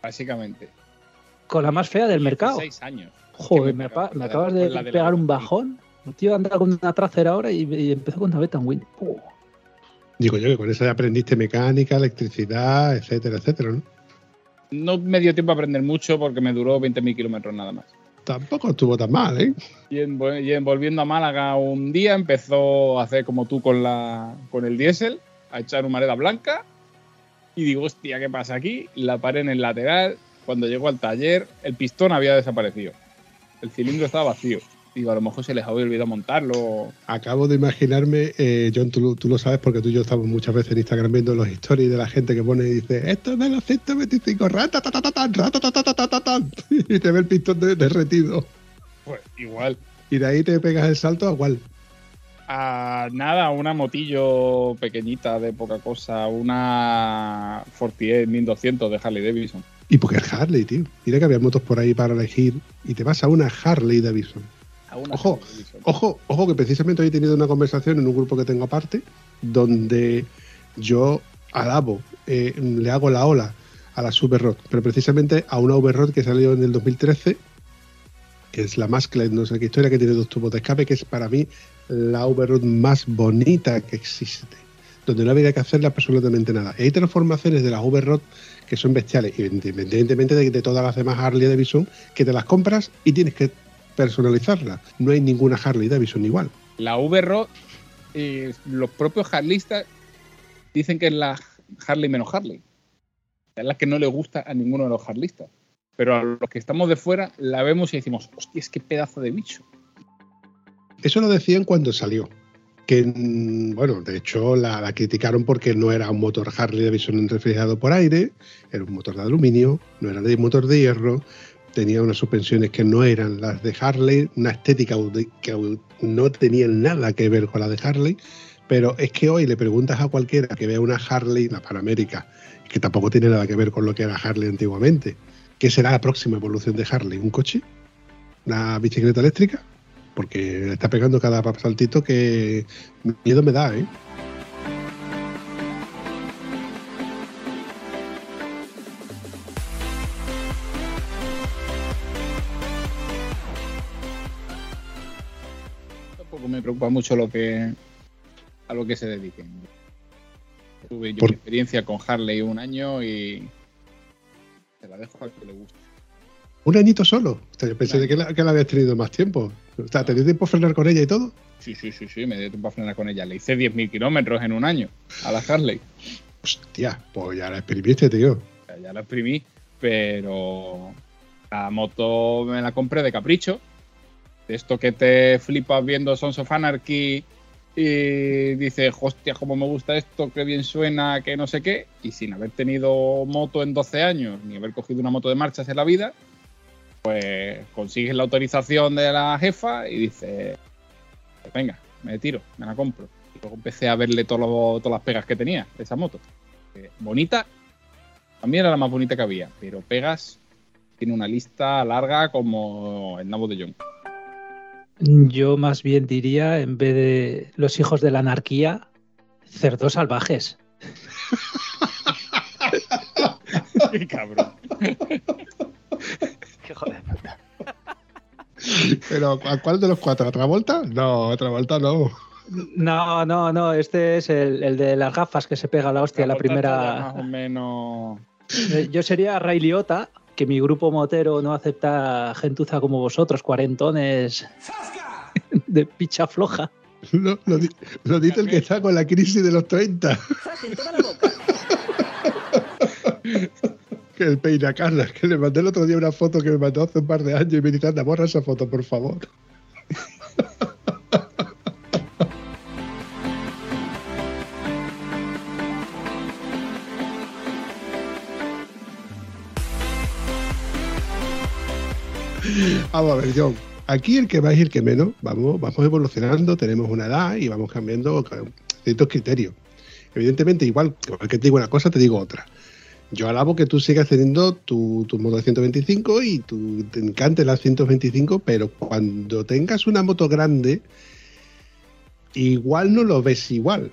Básicamente. con la más fea del mercado. 16 años. Joder, me, acabas de pegar un bajón. Un tío andaba con una tracer ahora y, y empezó con una Betan Win. Oh. Digo yo que con eso ya aprendiste mecánica, electricidad, etcétera, etcétera, ¿no? No me dio tiempo a aprender mucho porque me duró 20.000 kilómetros nada más. Tampoco estuvo tan mal, ¿eh? Y, en, volviendo a Málaga un día empezó a hacer como tú con, la, con el diésel, a echar una areda blanca. Y digo, hostia, ¿qué pasa aquí? La paré en el lateral. Cuando llegó al taller, el pistón había desaparecido. El cilindro estaba vacío. Digo, a lo mejor se les había olvidado montarlo. Acabo de imaginarme, eh, John, tú, lo- tú lo sabes porque tú y yo estamos muchas veces en Instagram viendo los stories de la gente que pone y dice, esto es de los 125, ratatatatán, ratatatatán", y te ve el pistón de- derretido. Pues igual. Y de ahí te pegas el salto a cuál. Ah, nada, una motillo pequeñita de poca cosa. Una Fortier 1200 de Harley Davidson. Y porque es Harley, tío. Mira que había motos por ahí para elegir y te vas a una Harley Davidson. Ojo. Ojo, ojo, que precisamente hoy he tenido una conversación en un grupo que tengo aparte, donde yo alabo, eh, le hago la ola a la Super Rod, pero precisamente a una Overrod que salió en el 2013, que es la Masclet, no sé qué historia, que tiene dos tubos de escape, que es para mí la Overrod más bonita que existe, donde no había que hacerle absolutamente nada. Y hay transformaciones de las Overrod que son bestiales, independientemente de, de todas las demás Harley Davidson, que te las compras y tienes que personalizarla. No hay ninguna Harley Davidson igual. La V-Rod, eh, los propios harlistas dicen que es la Harley menos Harley. Es la que no le gusta a ninguno de los harlistas. Pero a los que estamos de fuera la vemos y decimos, hostia, es que pedazo de bicho. Eso lo decían cuando salió. Que, mm, bueno, de hecho la, la criticaron porque no era un motor Harley Davidson refrigerado por aire, era un motor de aluminio, no era de motor de hierro, tenía unas suspensiones que no eran las de Harley, una estética que no tenían nada que ver con la de Harley, pero es que hoy le preguntas a cualquiera que vea una Harley, la Panamérica, que tampoco tiene nada que ver con lo que era Harley antiguamente, ¿qué será la próxima evolución de Harley? ¿Un coche? ¿Una bicicleta eléctrica? Porque está pegando cada saltito que miedo me da, ¿eh? Preocupa mucho lo que a lo que se dediquen. Tuve yo Por- experiencia con Harley un año y se la dejo al que le guste. Un añito solo. O sea, yo pensé de que la, que la habías tenido más tiempo. O sea, ¿tenías tiempo a frenar con ella y todo? Sí, sí, sí, sí, me dio tiempo a frenar con ella. Le hice 10.000 kilómetros en un año a la Harley. Hostia, pues ya la exprimiste, tío. O sea, ya la exprimí, pero la moto me la compré de capricho. Esto que te flipas viendo Sons of Anarchy y dices, hostia, cómo me gusta esto, qué bien suena, que no sé qué. Y sin haber tenido moto en 12 años, ni haber cogido una moto de marchas en la vida, pues consigues la autorización de la jefa y dices, venga, me tiro, me la compro. Y luego empecé a verle todas las pegas que tenía de esa moto. Eh, bonita, mí era la más bonita que había, pero pegas tiene una lista larga como el nabo de John. Yo más bien diría, en vez de los hijos de la anarquía, cerdos salvajes. Qué cabrón. Qué joder. Pero ¿a cuál de los cuatro? ¿A Travolta? No, a Travolta no. No, no, no, este es el, el de las gafas que se pega la hostia, la Travolta primera. Más o menos. Yo sería Ray Liotta, que mi grupo motero no acepta gentuza como vosotros, cuarentones de picha floja. Lo, lo di- lo dice el que está con la crisis de los 30. que el peina Carla, que le mandé el otro día una foto que me mandó hace un par de años y me dice, anda, borra esa foto, por favor. Vamos a ver, John. Aquí el que más y el que menos, vamos, vamos evolucionando, tenemos una edad y vamos cambiando ciertos criterios. Evidentemente, igual, igual que te digo una cosa, te digo otra. Yo alabo que tú sigas teniendo tu, moto de 125 y tu, te encante la 125, pero cuando tengas una moto grande, igual no lo ves igual.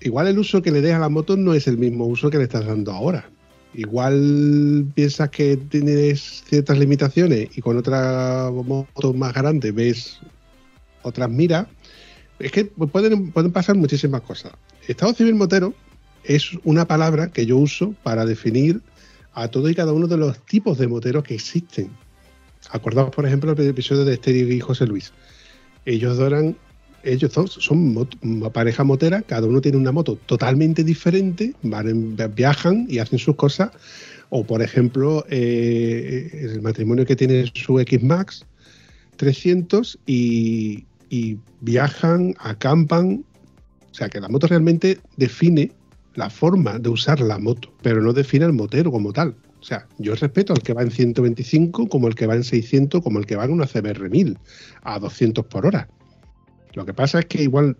Igual el uso que le des a la moto no es el mismo uso que le estás dando ahora. Igual piensas que tienes ciertas limitaciones y con otra moto más grande ves otras miras. Es que pueden, pueden pasar muchísimas cosas. Estado civil motero es una palabra que yo uso para definir a todo y cada uno de los tipos de moteros que existen. Acordaos, por ejemplo, el episodio de Estéreo y José Luis. Ellos eran, ellos dos son una pareja motera, cada uno tiene una moto totalmente diferente, viajan y hacen sus cosas. O, por ejemplo, eh, el matrimonio que tiene su X-Max 300 y, y viajan, acampan. O sea, que la moto realmente define la forma de usar la moto, pero no define al motero como tal. O sea, yo respeto al que va en 125 como el que va en 600, como el que va en una CBR 1000 a 200 por hora. Lo que pasa es que igual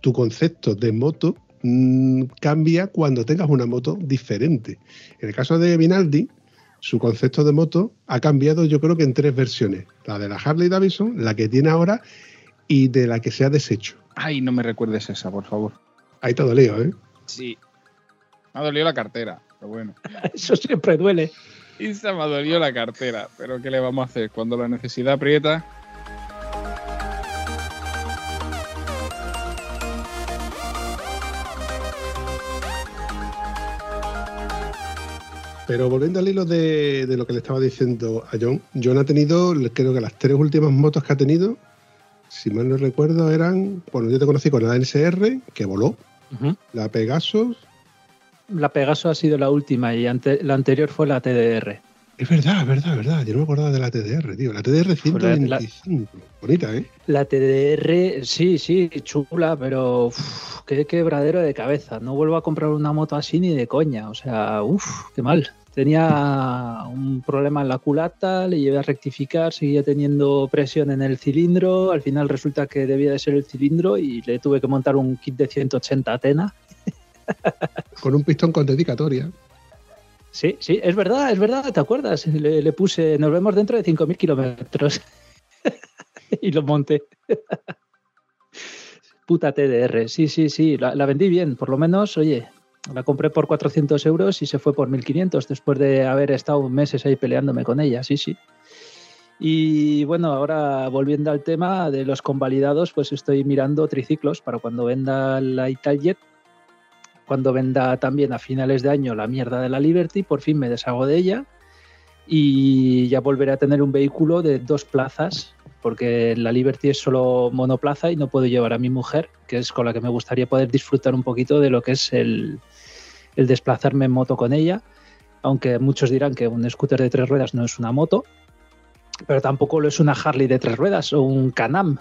tu concepto de moto mm, cambia cuando tengas una moto diferente. En el caso de Vinaldi, su concepto de moto ha cambiado yo creo que en tres versiones. La de la Harley Davidson, la que tiene ahora y de la que se ha deshecho. Ay, no me recuerdes esa, por favor. Hay todo lío, ¿eh? Sí. Me ha dolido la cartera, pero bueno. Eso siempre duele. Esa me ha dolido la cartera, pero ¿qué le vamos a hacer? Cuando la necesidad aprieta. Pero volviendo al hilo de, de lo que le estaba diciendo a John, John ha tenido, creo que las tres últimas motos que ha tenido, si mal no recuerdo, eran, bueno, yo te conocí con la NSR, que voló, la Pegasus, La Pegaso ha sido la última y ante- la anterior fue la TDR. es verdad, es verdad, es verdad, yo no me acordaba de la TDR, tío, la TDR 125, bonita, ¿eh? La TDR, sí, sí, chula, pero uf, qué quebradero de cabeza. No vuelvo a comprar una moto así ni de coña. O sea, uff, qué mal. Tenía un problema en la culata, le llevé a rectificar, seguía teniendo presión en el cilindro. Al final resulta que debía de ser el cilindro y le tuve que montar un kit de 180 Atena. Con un pistón con dedicatoria. Sí, sí, es verdad, es verdad, ¿te acuerdas? Le, le puse, nos vemos dentro de 5.000 kilómetros. y lo monté. Puta TDR, sí, sí, sí, la, la vendí bien, por lo menos, oye, la compré por 400 euros y se fue por 1.500 después de haber estado meses ahí peleándome con ella, sí, sí. Y bueno, ahora volviendo al tema de los convalidados, pues estoy mirando triciclos para cuando venda la Italjet cuando venda también a finales de año la mierda de la Liberty, por fin me deshago de ella y ya volveré a tener un vehículo de dos plazas, porque la Liberty es solo monoplaza y no puedo llevar a mi mujer, que es con la que me gustaría poder disfrutar un poquito de lo que es el, el desplazarme en moto con ella, aunque muchos dirán que un scooter de tres ruedas no es una moto, pero tampoco lo es una Harley de tres ruedas o un Canam,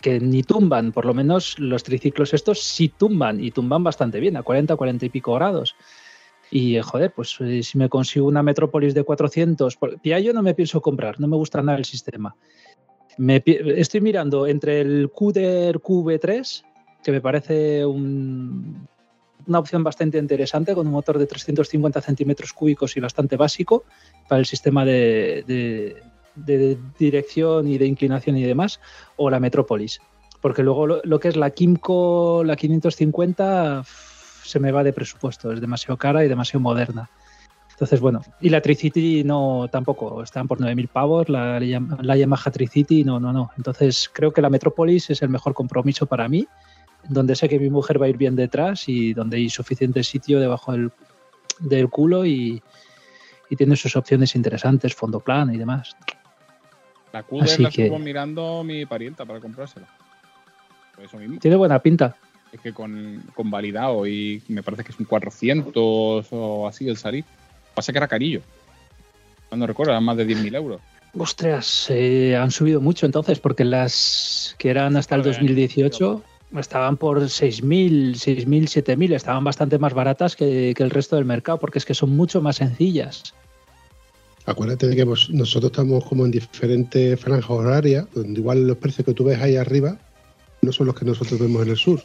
que ni tumban, por lo menos los triciclos estos sí tumban y tumban bastante bien, a 40, 40 y pico grados. Y joder, pues eh, si me consigo una Metrópolis de 400, por- Piaggio no me pienso comprar, no me gusta nada el sistema. Estoy mirando entre el Cuder QV3, que me parece un- una opción bastante interesante, con un motor de 350 centímetros cúbicos y bastante básico para el sistema de, dirección y de inclinación y demás, o la Metrópolis. Porque luego lo, que es la Kimco, la 550, f- se me va de presupuesto, es demasiado cara y demasiado moderna. Entonces, bueno, y la Tricity no, tampoco, están por 9.000 pavos, la, la Yamaha Tricity, no, no, no. Entonces, creo que la Metrópolis es el mejor compromiso para mí, donde sé que mi mujer va a ir bien detrás y donde hay suficiente sitio debajo del, del culo y, y tiene sus opciones interesantes, fondo plano y demás. La Cuder Así la que- estuvo mirando mi parienta para comprársela. Por eso mismo. Tiene buena pinta. Es que con, con validado y me parece que es un 400 o así el Sarif. Pasa que era carillo. No recuerdo, eran más de 10.000 euros. Ostras, eh, han subido mucho entonces, porque las que eran hasta el Joder, 2018 estaban por 6.000, 6.000, 7.000, estaban bastante más baratas que, que el resto del mercado, porque es que son mucho más sencillas. Acuérdate de que nosotros estamos como en diferentes franjas horarias, donde igual los precios que tú ves ahí arriba no son los que nosotros vemos en el sur.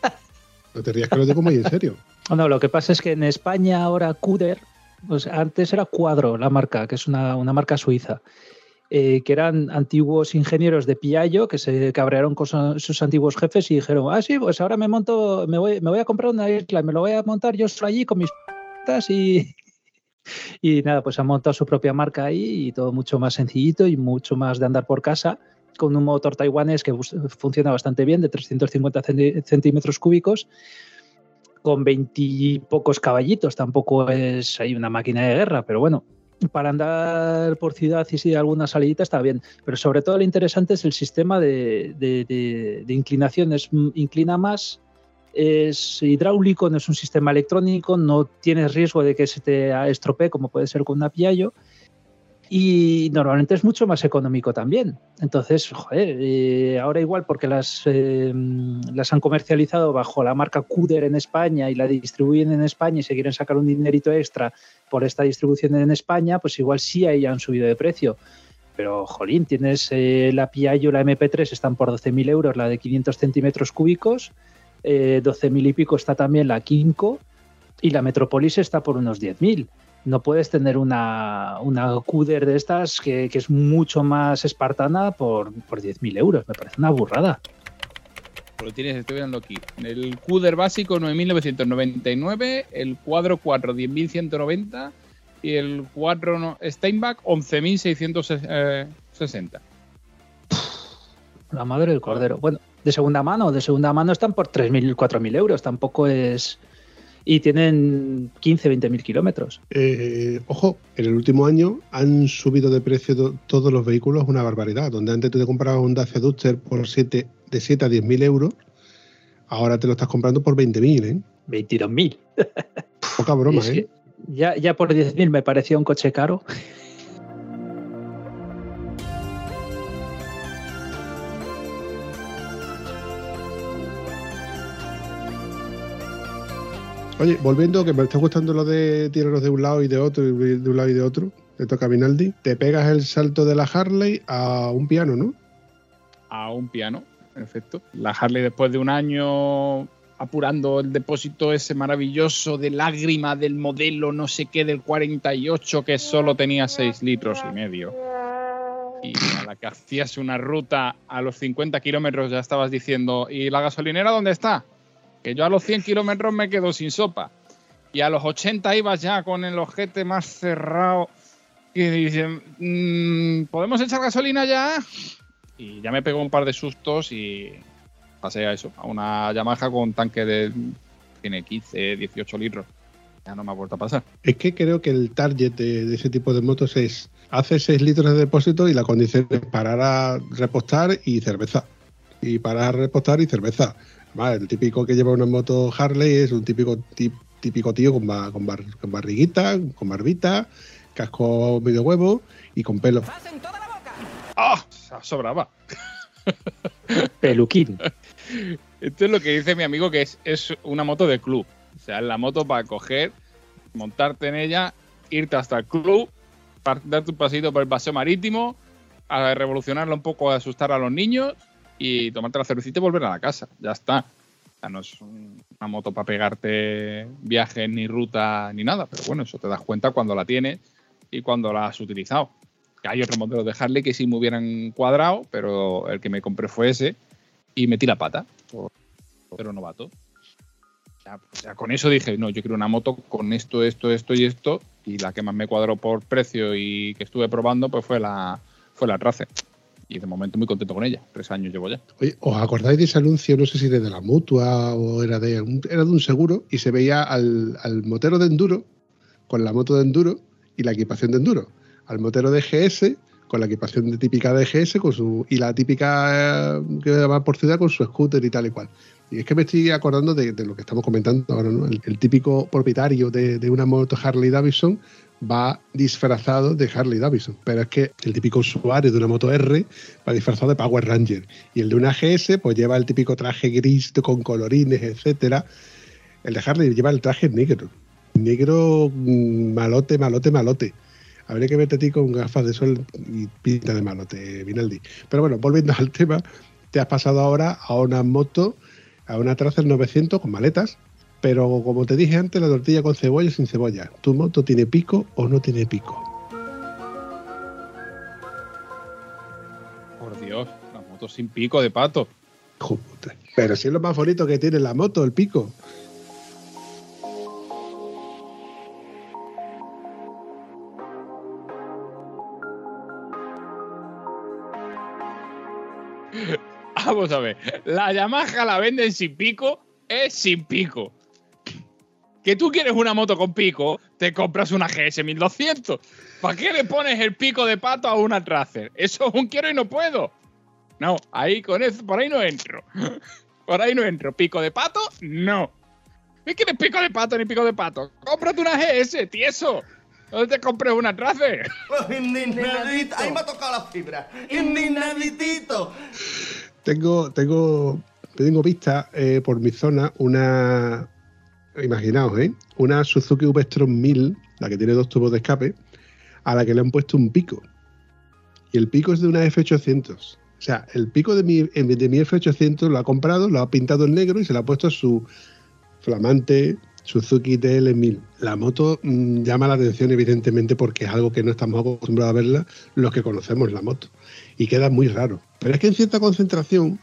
No te rías que lo digo muy en serio. No, lo que pasa es que en España ahora Cuder, pues antes era Cuadro la marca, que es una, una marca suiza, eh, que eran antiguos ingenieros de Piaggio que se cabrearon con su- sus antiguos jefes y dijeron, ah, sí, pues ahora me monto, me voy, me voy a comprar una isla, me lo voy a montar yo solo allí con mis p***tas y, y nada, pues han montado su propia marca ahí y todo mucho más sencillito y mucho más de andar por casa con un motor taiwanés que funciona bastante bien, de 350 centi- centímetros cúbicos, con 20 y pocos caballitos. Tampoco es ahí una máquina de guerra, pero bueno, para andar por ciudad y si alguna salidita está bien. Pero sobre todo lo interesante es el sistema de, de- de- de inclinación. Es, mm, inclina más, es hidráulico, no es un sistema electrónico, no tienes riesgo de que se te estropee como puede ser con una Piaggio. Y normalmente es mucho más económico también. Entonces, joder, eh, ahora igual porque las, eh, las han comercializado bajo la marca Cuder en España y la distribuyen en España y se quieren sacar un dinerito extra por esta distribución en España, pues igual sí ahí han subido de precio. Pero, jolín, tienes eh, la Piaggio, la MP3 están por 12.000 euros, la de 500 centímetros cúbicos, eh, 12.000 y pico está también la Kinko y la Metropolis está por unos 10.000 no puedes tener una, una CUDER de estas que, que es mucho más espartana por, por 10.000 euros. Me parece una burrada. Lo tienes, estoy viendo aquí. El Cuder básico 9.999, el cuadro 4 10.190 y el 4 no- Steinbach 11.660. La madre del cordero. Bueno, de segunda mano, de segunda mano están por 3.000, 4.000 euros. Tampoco es... Y tienen 15, 20.000 kilómetros. Eh, ojo, en el último año han subido de precio to- todos los vehículos una barbaridad. Donde antes tú te comprabas un Dacia Duster por 7, de 7 a 10 mil euros, ahora te lo estás comprando por 20 mil, ¿eh? 22.000. Poca broma, Es ¿eh? ya, ya por 10.000 me parecía un coche caro. Oye, volviendo, que me está gustando lo de tirarlos de un lado y de otro, de un lado y de otro, te toca Minaldi, te pegas el salto de la Harley a un piano, ¿no? A un piano, en efecto. La Harley después de un año apurando el depósito ese maravilloso de lágrima del modelo no sé qué del 48 que solo tenía 6 litros y medio. Y a la que hacías una ruta a los 50 kilómetros ya estabas diciendo, ¿y la gasolinera dónde está? Que yo a los 100 kilómetros me quedo sin sopa. Y a los 80 ibas ya con el ojete más cerrado. Y dicen, "Mm, ¿podemos echar gasolina ya? Y ya me pegó un par de sustos y pasé a eso, a una Yamaha con tanque de tiene 15, 18 litros. Ya no me ha vuelto a pasar. Es que creo que el target de, de ese tipo de motos es hace 6 litros de depósito y la condición es parar a repostar y cerveza. Y parar a repostar y cerveza. Vale, el típico que lleva una moto Harley es un típico típico tío con, con, bar- con barriguita, con barbita, casco medio huevo y con pelo. ¡Ah! Sobraba. Peluquín. Esto es lo que dice mi amigo que es, es una moto de club. O sea, es la moto para coger, montarte en ella, irte hasta el club, darte un pasito por el paseo marítimo, a revolucionarlo un poco, a asustar a los niños y tomarte la cervecita y volver a la casa. Ya está. O sea, no es un- una moto para pegarte viajes, ni ruta, ni nada. Pero bueno, eso te das cuenta cuando la tienes y cuando la has utilizado. Hay otros modelos de Harley que sí me hubieran cuadrado, pero el que me compré fue ese y metí la pata pero novato. O sea, o sea, con eso dije, no, yo quiero una moto con esto, esto, esto y esto. Y la que más me cuadró por precio y que estuve probando, pues fue la, fue la Trace. Y de momento muy contento con ella. Tres años llevo ya. Oye, ¿os acordáis de ese anuncio? No sé si era de la mutua o era de un, era de un seguro y se veía al, al motero de enduro con la moto de enduro y la equipación de enduro. Al motero de GS con la equipación de típica de GS con su, y la típica eh, que va por ciudad con su scooter y tal y cual. Y es que me estoy acordando de, lo que estamos comentando ahora, ¿no? El, el típico propietario de, de una moto Harley Davidson va disfrazado de Harley Davidson, pero es que el típico usuario de una moto R va disfrazado de Power Ranger y el de una GS pues lleva el típico traje gris con colorines, etcétera. El de Harley lleva el traje negro, negro mm, malote, malote, malote. Habría que verte a ti con gafas de sol y pinta de malote, Vinaldi. Pero bueno, volviendo al tema, te has pasado ahora a una moto, a una Tracer 900 con maletas, pero como te dije antes, la tortilla con cebolla y sin cebolla. ¿Tu moto tiene pico o no tiene pico? Por Dios, la moto sin pico de pato. Joder. Pero si es lo más bonito que tiene la moto, el pico. Vamos a ver, la Yamaha la venden sin pico, es sin pico. Que tú quieres una moto con pico, te compras una GS 1200. ¿Para qué le pones el pico de pato a una Tracer? Eso es un quiero y no puedo. No, ahí con eso, por ahí no entro. Por ahí no entro. ¿Pico de pato? No. ¿No quieres pico de pato ni pico de pato? Cómprate una GS, tieso. ¿Dónde te compres una Tracer? Indignadito. Ahí me ha tocado la fibra. Indignaditito. Tengo, tengo, tengo vista eh, por mi zona una, imaginaos, ¿eh? una Suzuki V-Strom 1000, la que tiene dos tubos de escape, a la que le han puesto un pico. Y el pico es de una F800. O sea, el pico de mi, de mi F800 lo ha comprado, lo ha pintado en negro y se lo ha puesto a su flamante Suzuki TL1000. La moto mmm, llama la atención evidentemente porque es algo que no estamos acostumbrados a verla los que conocemos la moto. Y queda muy raro. Pero es que en cierta concentración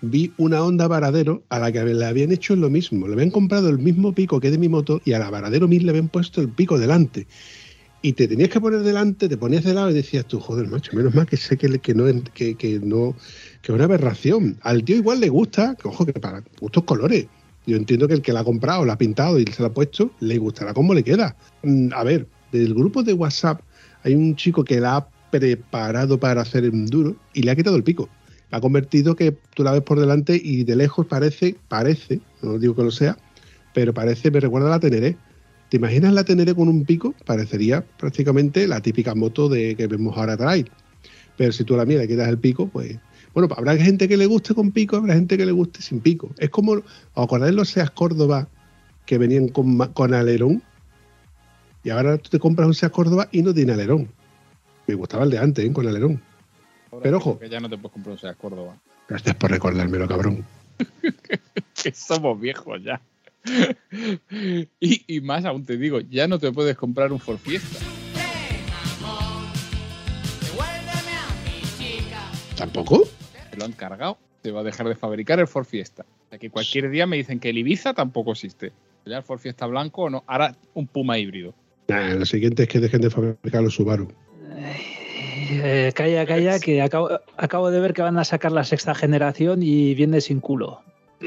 vi una Honda Varadero a la que le habían hecho lo mismo. Le habían comprado el mismo pico que de mi moto y a la Varadero 1000 le habían puesto el pico delante. Y te tenías que poner delante, te ponías de lado y decías tú, joder, macho, menos mal que sé que, que no, que, que no, que es una aberración. Al tío igual le gusta, que ojo, que para gustos colores. Yo entiendo que el que la ha comprado, la ha pintado y se la ha puesto, le gustará cómo le queda. Mm, A ver, del grupo de WhatsApp hay un chico que la ha preparado para hacer enduro y le ha quitado el pico. Ha convertido que tú la ves por delante y de lejos parece, parece, no digo que lo sea, pero parece, me recuerda a la Teneré. ¿Te imaginas la Teneré con un pico? Parecería prácticamente la típica moto de que vemos ahora trail. Pero si tú a la mía le quitas el pico, pues bueno, habrá gente que le guste con pico, habrá gente que le guste sin pico. Es como, ¿os acordáis los Seas Córdoba que venían con, con alerón? Y ahora tú te compras un Seas Córdoba y no tiene alerón. Me gustaba el de antes, ¿eh? con alerón. Pero ojo. Que ya no te puedes comprar un Seat Córdoba. Gracias por recordármelo, cabrón. que somos viejos ya. y, y más aún te digo, ya no te puedes comprar un Ford Fiesta. ¿Tampoco? Te lo han cargado. Te va a dejar de fabricar el Ford Fiesta. O sea que cualquier día me dicen que el Ibiza tampoco existe. Ya el Ford Fiesta blanco o no. Ahora un Puma híbrido. Nah, lo siguiente es que dejen de fabricar los Subaru. Eh, calla, calla, que acabo, acabo de ver que van a sacar la sexta generación y viene sin culo.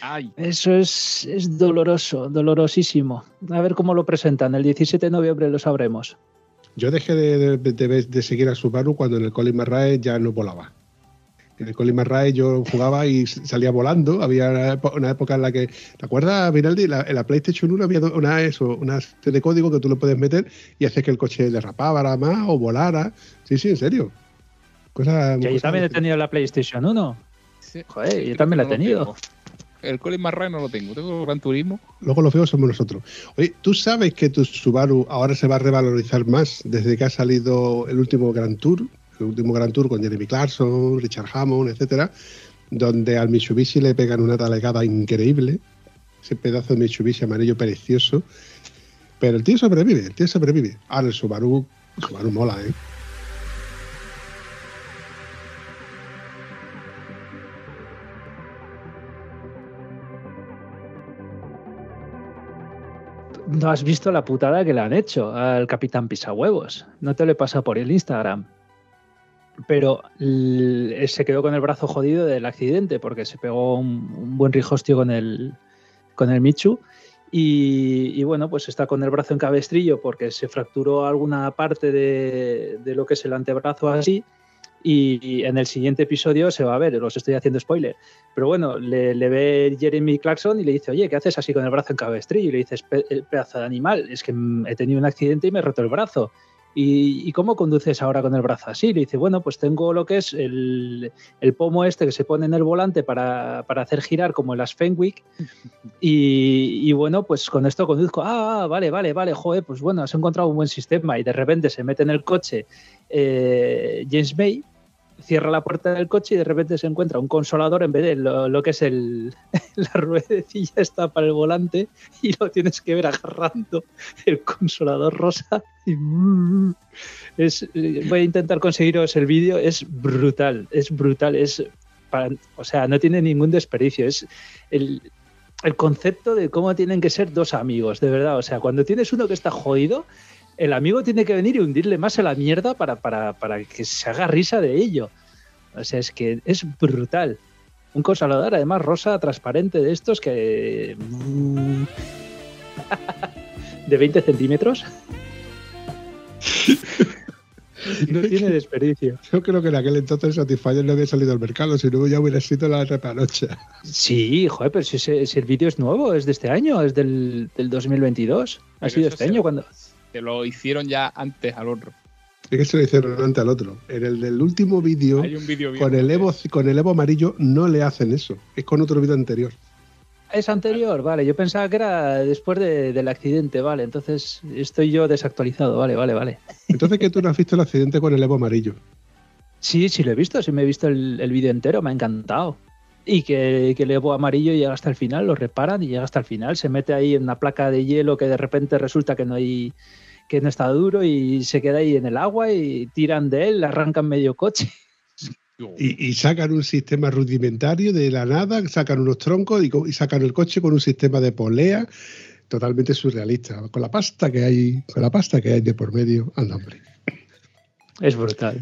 Ay, Eso es, es doloroso, dolorosísimo. A ver cómo lo presentan. El 17 de noviembre lo sabremos. Yo dejé de, de- de- de seguir a Subaru cuando en el Colin McRae ya no volaba. En el Colin McRae yo jugaba y salía volando. Había una época en la que, ¿te acuerdas, Vinaldi? La- en la PlayStation 1 había una, eso, una serie de código que tú le puedes meter y haces que el coche derrapara más o volara. Sí, sí, en serio. Cosa, Que yo cosa- también he tenido la PlayStation 1. sí. Joder, yo también la he lo tenido. El Colin McRae no lo tengo. Tengo Gran Turismo. Luego los feos somos nosotros. Oye, ¿tú sabes que tu Subaru ahora se va a revalorizar más desde que ha salido el último Grand Tour? El último Grand Tour con Jeremy Clarkson, Richard Hammond, etcétera, donde al Mitsubishi le pegan una talegada increíble. Ese pedazo de Mitsubishi amarillo precioso. Pero el tío sobrevive, el tío sobrevive. Ahora el Subaru, el Subaru mola, ¿eh? No has visto la putada que le han hecho al capitán Pisahuevos. No te lo he pasado por el Instagram. Pero se quedó con el brazo jodido del accidente porque se pegó un, buen rijostio con el, con el Michu Y, y, bueno, pues está con el brazo en cabestrillo porque se fracturó alguna parte de, de lo que es el antebrazo así. Y en el siguiente episodio se va a ver, los estoy haciendo spoiler. Pero bueno, le, le ve Jeremy Clarkson y le dice, oye, ¿qué haces así con el brazo en cabestrillo? Y le dices, pedazo de animal, es que he tenido un accidente y me he roto el brazo. ¿Y, ¿Y, cómo conduces ahora con el brazo así? Le dice, bueno, pues tengo lo que es el, el pomo este que se pone en el volante para, para hacer girar como en las Fenwick. Y, y, bueno, pues con esto conduzco. Ah, vale, vale, vale, joder, pues bueno, has encontrado un buen sistema. Y de repente se mete en el coche eh, James May, cierra la puerta del coche y de repente se encuentra un consolador en vez de lo, que es el, la ruedecilla está para el volante y lo tienes que ver agarrando el consolador rosa. Y, es, voy a intentar conseguiros el vídeo, es brutal, es brutal, es para, o sea, no tiene ningún desperdicio, es el, el concepto de cómo tienen que ser dos amigos, de verdad, o sea, cuando tienes uno que está jodido, el amigo tiene que venir y hundirle más a la mierda para, para, para, que se haga risa de ello. O sea, es que es brutal. Un consolador, además, rosa, transparente de estos que. de 20 centímetros. no tiene desperdicio. Yo creo que en aquel entonces Satisfyer no había salido al mercado, si no ya hubiera sido la repanocha. Sí, joder, pero si, ese, si, el vídeo es nuevo, es de este año, es del, del 2022. Ha pero sido este año cuando que lo hicieron ya antes al otro. Es que se lo hicieron antes al otro. En el del último vídeo, con el Evo, con el Evo amarillo, no le hacen eso. Es con otro vídeo anterior. Es anterior, vale. Yo pensaba que era después de, del accidente, vale. Entonces estoy yo desactualizado, vale, vale, vale. Entonces que tú no has visto el accidente con el Evo amarillo. Sí, sí lo he visto, sí me he visto el, el vídeo entero, me ha encantado. Y que, que, el Evo amarillo llega hasta el final, lo reparan y llega hasta el final. Se mete ahí en una placa de hielo que de repente resulta que no hay que no está duro y se queda ahí en el agua y tiran de él, arrancan medio coche. Y, y, sacan un sistema rudimentario de la nada, sacan unos troncos y, y, sacan el coche con un sistema de polea totalmente surrealista, con la pasta que hay, con la pasta que hay de por medio. Anda, hombre. Es brutal.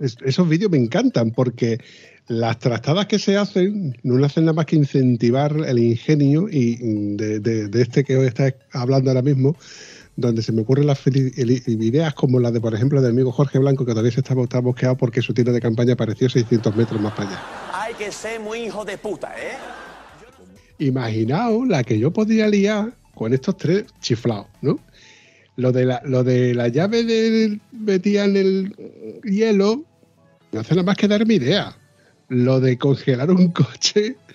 Es, esos vídeos me encantan porque las tratadas que se hacen no hacen nada más que incentivar el ingenio y de, de, de este que os está hablando ahora mismo donde se me ocurren las ideas como la de, por ejemplo, del amigo Jorge Blanco, que todavía se está, está bosqueado porque su tienda de campaña apareció 600 metros más para allá. Hay que ser muy hijo de puta, ¿eh? Imaginaos la que yo podría liar con estos tres chiflados, ¿no? Lo de la, lo de la llave de metida en el hielo no hace nada más que darme idea. Lo de congelar un coche.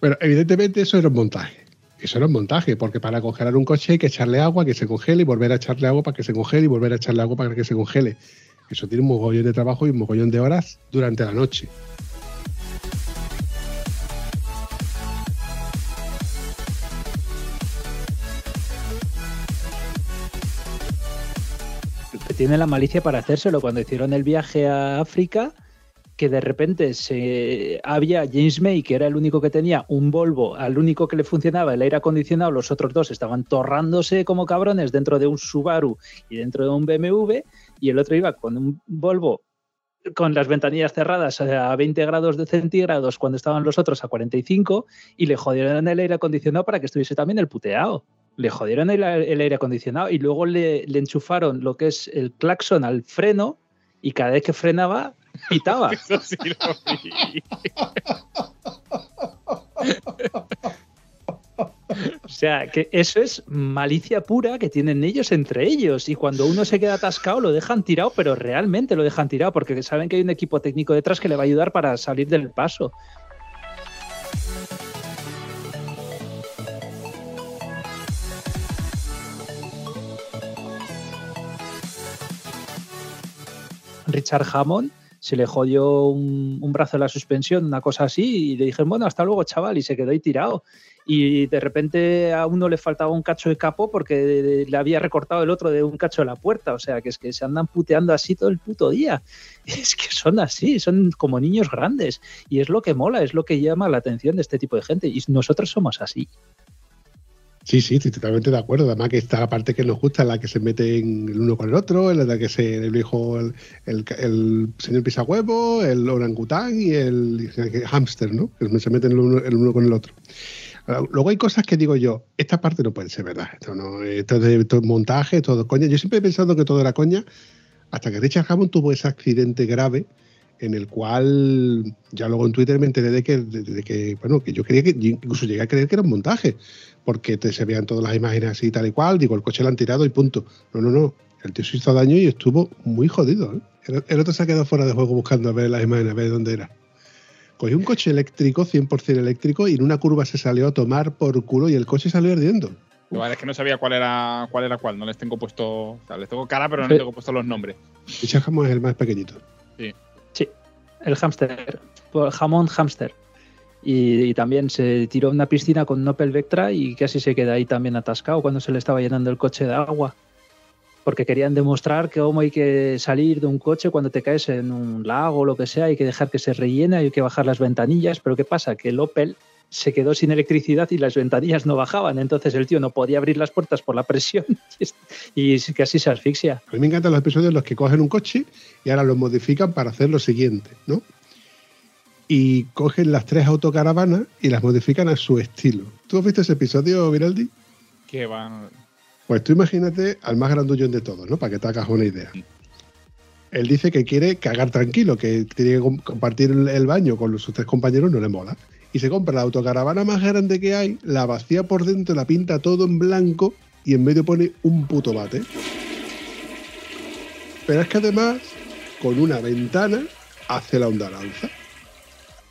Bueno, evidentemente eso era un montaje eso no es montaje, porque para congelar un coche hay que echarle agua, que se congele y volver a echarle agua para que se congele y volver a echarle agua para que se congele. Eso tiene un mogollón de trabajo y un mogollón de horas durante la noche. Tiene la malicia para hacérselo. Cuando hicieron el viaje a África, que de repente se había James May, que era el único que tenía un Volvo, al único que le funcionaba el aire acondicionado, los otros dos estaban torrándose como cabrones dentro de un Subaru y dentro de un BMW, y el otro iba con un Volvo con las ventanillas cerradas a 20 grados de centígrados cuando estaban los otros a 45 y le jodieron el aire acondicionado para que estuviese también el puteado. Le jodieron el, aire acondicionado y luego le, le enchufaron lo que es el claxon al freno y cada vez que frenaba pitaba. Eso sí lo vi. O sea, que eso es malicia pura que tienen ellos entre ellos. Y cuando uno se queda atascado, lo dejan tirado, pero realmente lo dejan tirado, porque saben que hay un equipo técnico detrás que le va a ayudar para salir del paso. Richard Hammond se le jodió un, brazo de la suspensión, una cosa así, y le dijeron, bueno, hasta luego, chaval, y se quedó ahí tirado. Y de repente a uno le faltaba un cacho de capo porque le había recortado el otro de un cacho de la puerta. O sea, que es que se andan puteando así todo el puto día. Es que son así, son como niños grandes. Y es lo que mola, es lo que llama la atención de este tipo de gente. Y nosotros somos así. Sí, sí, estoy totalmente de acuerdo. Además que está la parte que nos gusta, la que se mete en el uno con el otro, en la que se el viejo, el, el, el señor pisahuevo, el orangután y el, el hámster, ¿no? Que se meten el uno, con el otro. Luego hay cosas que digo yo, esta parte no puede ser verdad. Esto, es de es montaje, todo coña. Yo siempre he pensado que todo era coña, hasta que Richard Hammond tuvo ese accidente grave en el cual ya luego en Twitter me enteré de que, de, que bueno, que yo creía que incluso llegué a creer que era un montaje, porque te, se veían todas las imágenes así tal y cual, digo, el coche lo han tirado y punto. No, no, no, el tío se hizo daño y estuvo muy jodido. ¿eh? El, otro se ha quedado fuera de juego buscando a ver las imágenes, a ver dónde era. Cogió un coche eléctrico, 100% eléctrico, y en una curva se salió a tomar por culo y el coche salió ardiendo. es que no sabía cuál era cuál era cuál, no les tengo puesto, o sea, les tengo cara, pero no les tengo puesto los nombres. Y es el más pequeñito. Sí. El hámster, jamón hámster. Y, también se tiró una piscina con un Opel Vectra y casi se queda ahí también atascado cuando se le estaba llenando el coche de agua porque querían demostrar que cómo hay que salir de un coche cuando te caes en un lago o lo que sea, hay que dejar que se rellene, hay que bajar las ventanillas, pero ¿qué pasa? Que el Opel se quedó sin electricidad y las ventanillas no bajaban, entonces el tío no podía abrir las puertas por la presión y casi se asfixia. A mí me encantan los episodios en los que cogen un coche y ahora lo modifican para hacer lo siguiente, ¿no? Y cogen las tres autocaravanas y las modifican a su estilo. ¿Tú has visto ese episodio, Viraldi? Que van pues tú imagínate al más grandullón de todos, ¿no? Para que te hagas una idea. Él dice que quiere cagar tranquilo, que tiene que compartir el baño con sus tres compañeros, no le mola. Y se compra la autocaravana más grande que hay, la vacía por dentro, la pinta todo en blanco y en medio pone un puto bate. Pero es que además, con una ventana, hace la onda lanza.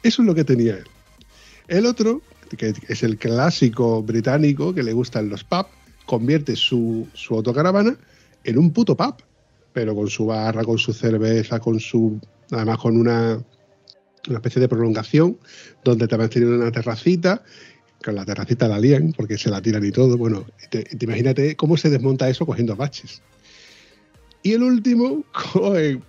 Eso es lo que tenía él. El otro, que es el clásico británico que le gustan los pubs, convierte su, su autocaravana en un puto pub, pero con su barra, con su cerveza, con su. Además, con una, una especie de prolongación, donde también tiene una terracita, con la terracita la lían, porque se la tiran y todo. Bueno, te, imagínate cómo se desmonta eso cogiendo baches. Y el último, coge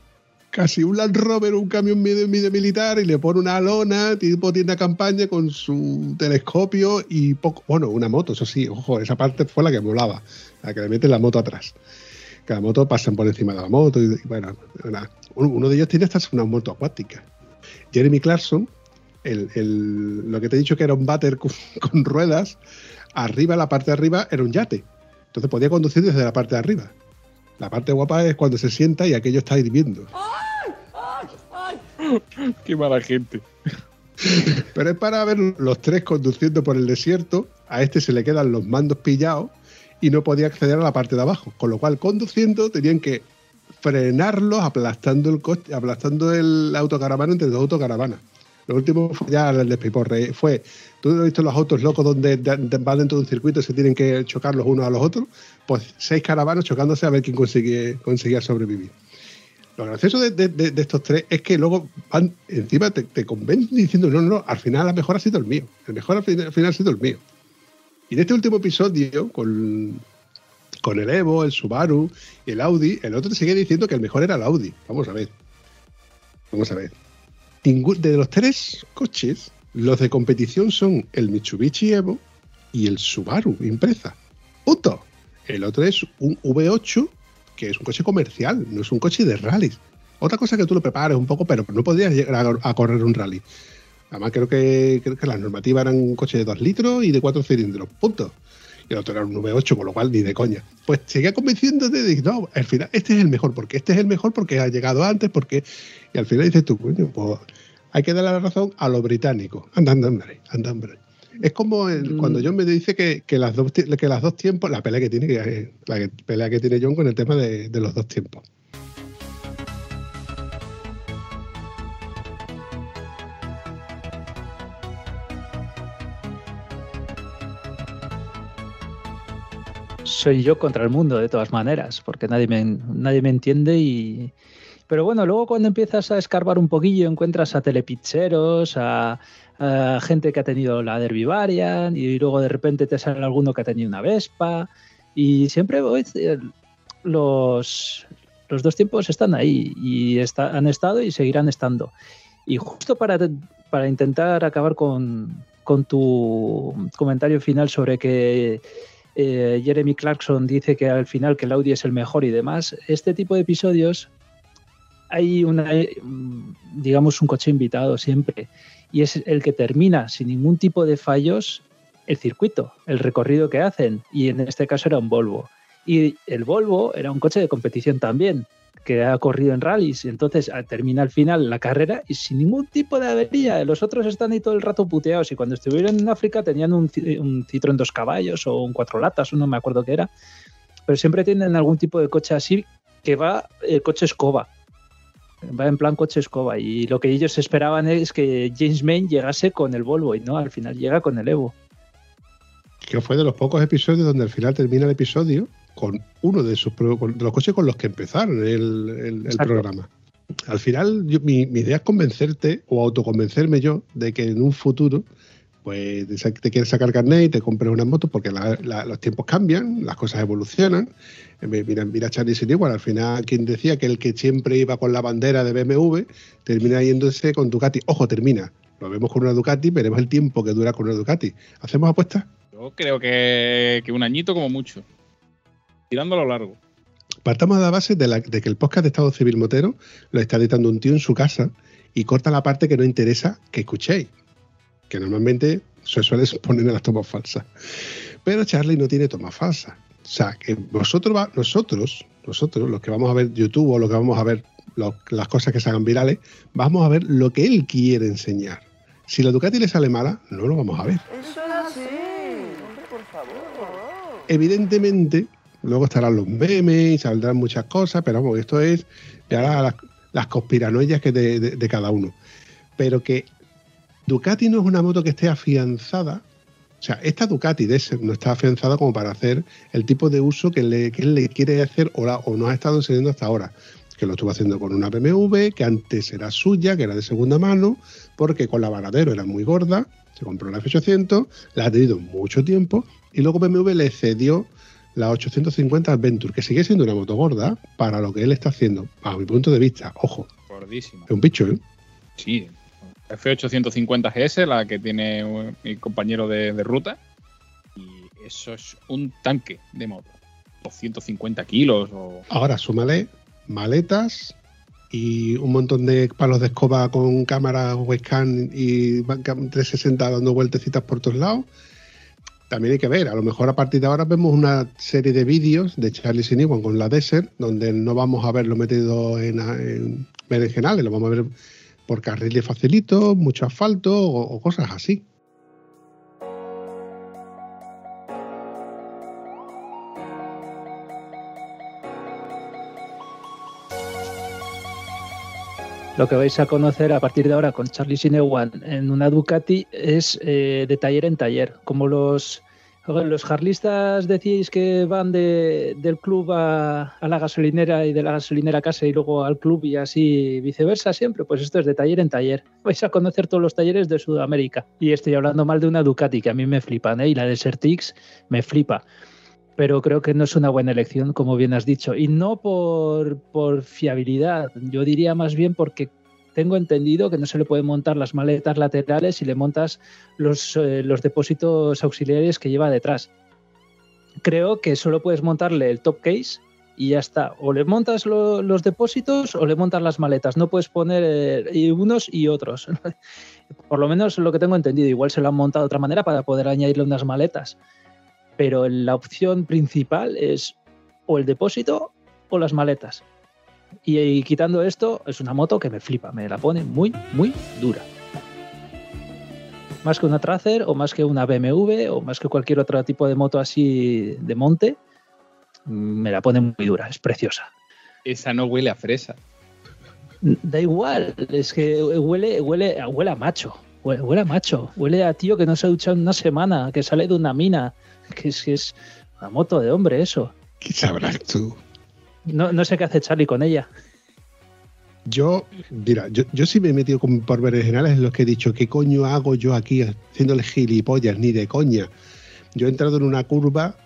casi un Land Rover, un camión medio, militar y le pone una lona, tipo tienda campaña con su telescopio y poco, bueno, una moto, eso sí, ojo, esa parte fue la que volaba, la que le mete la moto atrás. Que la moto pasan por encima de la moto y, bueno, uno de ellos tiene hasta una moto acuática. Jeremy Clarkson, el, lo que te he dicho que era un váter con, con ruedas, arriba, la parte de arriba era un yate. Entonces podía conducir desde la parte de arriba. La parte guapa es cuando se sienta y aquello está hirviendo. Qué mala gente. Pero es para ver los tres conduciendo por el desierto. A este se le quedan los mandos pillados y no podía acceder a la parte de abajo. Con lo cual, conduciendo, tenían que frenarlos aplastando el coche, aplastando el autocaravana entre dos autocaravanas. Lo último fue ya el despiporre. Fue, tú has visto los autos locos donde van dentro de un circuito y se tienen que chocar los unos a los otros. Pues seis caravanas chocándose a ver quién consigue, conseguía sobrevivir. Lo gracioso de, estos tres es que luego van, encima te, te, convencen diciendo, no, no, al final a lo mejor ha sido el mío. El mejor al final, al final ha sido el mío. Y en este último episodio, con, con el Evo, el Subaru y el Audi, el otro te sigue diciendo que el mejor era el Audi. Vamos a ver. Vamos a ver de los tres coches, los de competición son el Mitsubishi Evo y el Subaru Impreza. Punto. El otro es un V8, que es un coche comercial, no es un coche de rally. Otra cosa que tú lo prepares un poco, pero no podrías llegar a, correr un rally. Además, creo que, creo que la normativa eran un coche de 2 litros y de 4 cilindros. Punto. Y el otro era un V8, con lo cual ni de coña. Pues seguía convenciéndote de no, al final este es el mejor, porque este es el mejor, porque ha llegado antes, porque. Y al final dices tú, coño, pues hay que darle la razón a los británicos. Anda, anda, hombre, anda, hombre. Es como mm. cuando John me dice que, las dos, que las dos tiempos, la pelea que tiene, que, la pelea que tiene John con el tema de, de los dos tiempos. Soy yo contra el mundo de todas maneras, porque nadie me, nadie me entiende y... Pero bueno, luego cuando empiezas a escarbar un poquillo encuentras a telepizzeros, a, gente que ha tenido la Derby y luego de repente te sale alguno que ha tenido una Vespa y siempre los, los dos tiempos están ahí y han estado y seguirán estando. Y justo para, para intentar acabar con, con tu comentario final sobre que eh, Jeremy Clarkson dice que al final que el Audi es el mejor y demás, este tipo de episodios hay una, digamos, un coche invitado siempre y es el que termina sin ningún tipo de fallos el circuito, el recorrido que hacen, y en este caso era un Volvo. Y el Volvo era un coche de competición también, que ha corrido en rallies. Entonces termina al final la carrera y sin ningún tipo de avería. Los otros están ahí todo el rato puteados. Y cuando estuvieron en África tenían un, un Citroën dos caballos o un cuatro latas, no me acuerdo qué era. Pero siempre tienen algún tipo de coche así que va el coche escoba. Va en plan coche escoba. Y lo que ellos esperaban es que James Main llegase con el Volvo y no, al final llega con el Evo. Que fue de los pocos episodios donde al final termina el episodio con uno de, sus, de los coches con los que empezaron el, programa. Al final, mi, idea es convencerte o autoconvencerme yo de que en un futuro pues te quieres sacar carnet y te compres una moto porque los tiempos cambian, las cosas evolucionan. Eh, mira, mira Charlie Sin igual, al final quien decía que el que siempre iba con la bandera de BMW termina yéndose con Ducati. Ojo, termina. Lo vemos con una Ducati, veremos el tiempo que dura con una Ducati. ¿Hacemos apuestas? Yo creo que, que un añito como mucho tirando a lo largo. Partamos de la base de, que el podcast de Estado Civil Motero lo está editando un tío en su casa y corta la parte que no interesa que escuchéis, que normalmente se suele poner en las tomas falsas. Pero Charlie no tiene tomas falsas. O sea, que vosotros, nosotros, nosotros, los que vamos a ver YouTube o los que vamos a ver las cosas que se hagan virales, vamos a ver lo que él quiere enseñar. Si la Ducati le sale mala, no lo vamos a ver. Eso es así. por favor. Evidentemente, Luego estarán los memes y saldrán muchas cosas, pero vamos, esto es las, las conspiranoias que de, cada uno. Pero que Ducati no es una moto que esté afianzada. O sea, esta Ducati de ese no está afianzada como para hacer el tipo de uso que, le, él le quiere hacer o, o no ha estado enseñando hasta ahora. Que lo estuvo haciendo con una BMW, que antes era suya, que era de segunda mano, porque con la Varadero era muy gorda, se compró la F800, la ha tenido mucho tiempo, y luego BMW le cedió la 850 Adventure, que sigue siendo una moto gorda para lo que él está haciendo, a mi punto de vista. Ojo. Gordísima. Es un bicho, ¿eh? Sí. F850 GS, la que tiene mi compañero de, ruta. Y eso es un tanque de moto. 250 kilos. O... Ahora súmale maletas y un montón de palos de escoba con cámara webcam y 360 dando vueltecitas por todos lados también hay que ver, a lo mejor a partir de ahora vemos una serie de vídeos de Charlie Siniwan con la Desert, donde no vamos a verlo metido en, en berenjenales, lo vamos a ver por carriles facilitos, mucho asfalto o cosas así. Lo que vais a conocer a partir de ahora con Charlie Sinewan en una Ducati es eh, de taller en taller, como los los jarlistas decíais que van de, del club a, la gasolinera y de la gasolinera a casa y luego al club y así viceversa siempre, pues esto es de taller en taller. Vais a conocer todos los talleres de Sudamérica. Y estoy hablando mal de una Ducati que a mí me flipan, ¿eh? y la de Sertix me flipa pero creo que no es una buena elección, como bien has dicho. Y no por, por fiabilidad, yo diría más bien porque tengo entendido que no se le pueden montar las maletas laterales y le montas los, eh, los depósitos auxiliares que lleva detrás. Creo que solo puedes montarle el top case y ya está. O le montas los depósitos o le montas las maletas. No puedes poner eh, unos y otros. Por lo menos lo que tengo entendido. Igual se lo han montado de otra manera para poder añadirle unas maletas pero la opción principal es o el depósito o las maletas. Y, quitando esto, es una moto que me flipa, me la pone muy, muy dura. Más que una Tracer o más que una BMW o más que cualquier otro tipo de moto así de monte, me la pone muy dura, es preciosa. Esa no huele a fresa. Da igual, es que huele, huele, huele a macho. Huele, a macho, huele a tío que no se ha duchado en una semana, que sale de una mina, que es, que es una moto de hombre eso. ¿Qué sabrás tú? No, no sé qué hace Charlie con ella. Yo, mira, yo, yo sí me he metido con, por generales en los que he dicho, ¿qué coño hago yo aquí haciéndole gilipollas? Ni de coña. Yo he entrado en una curva,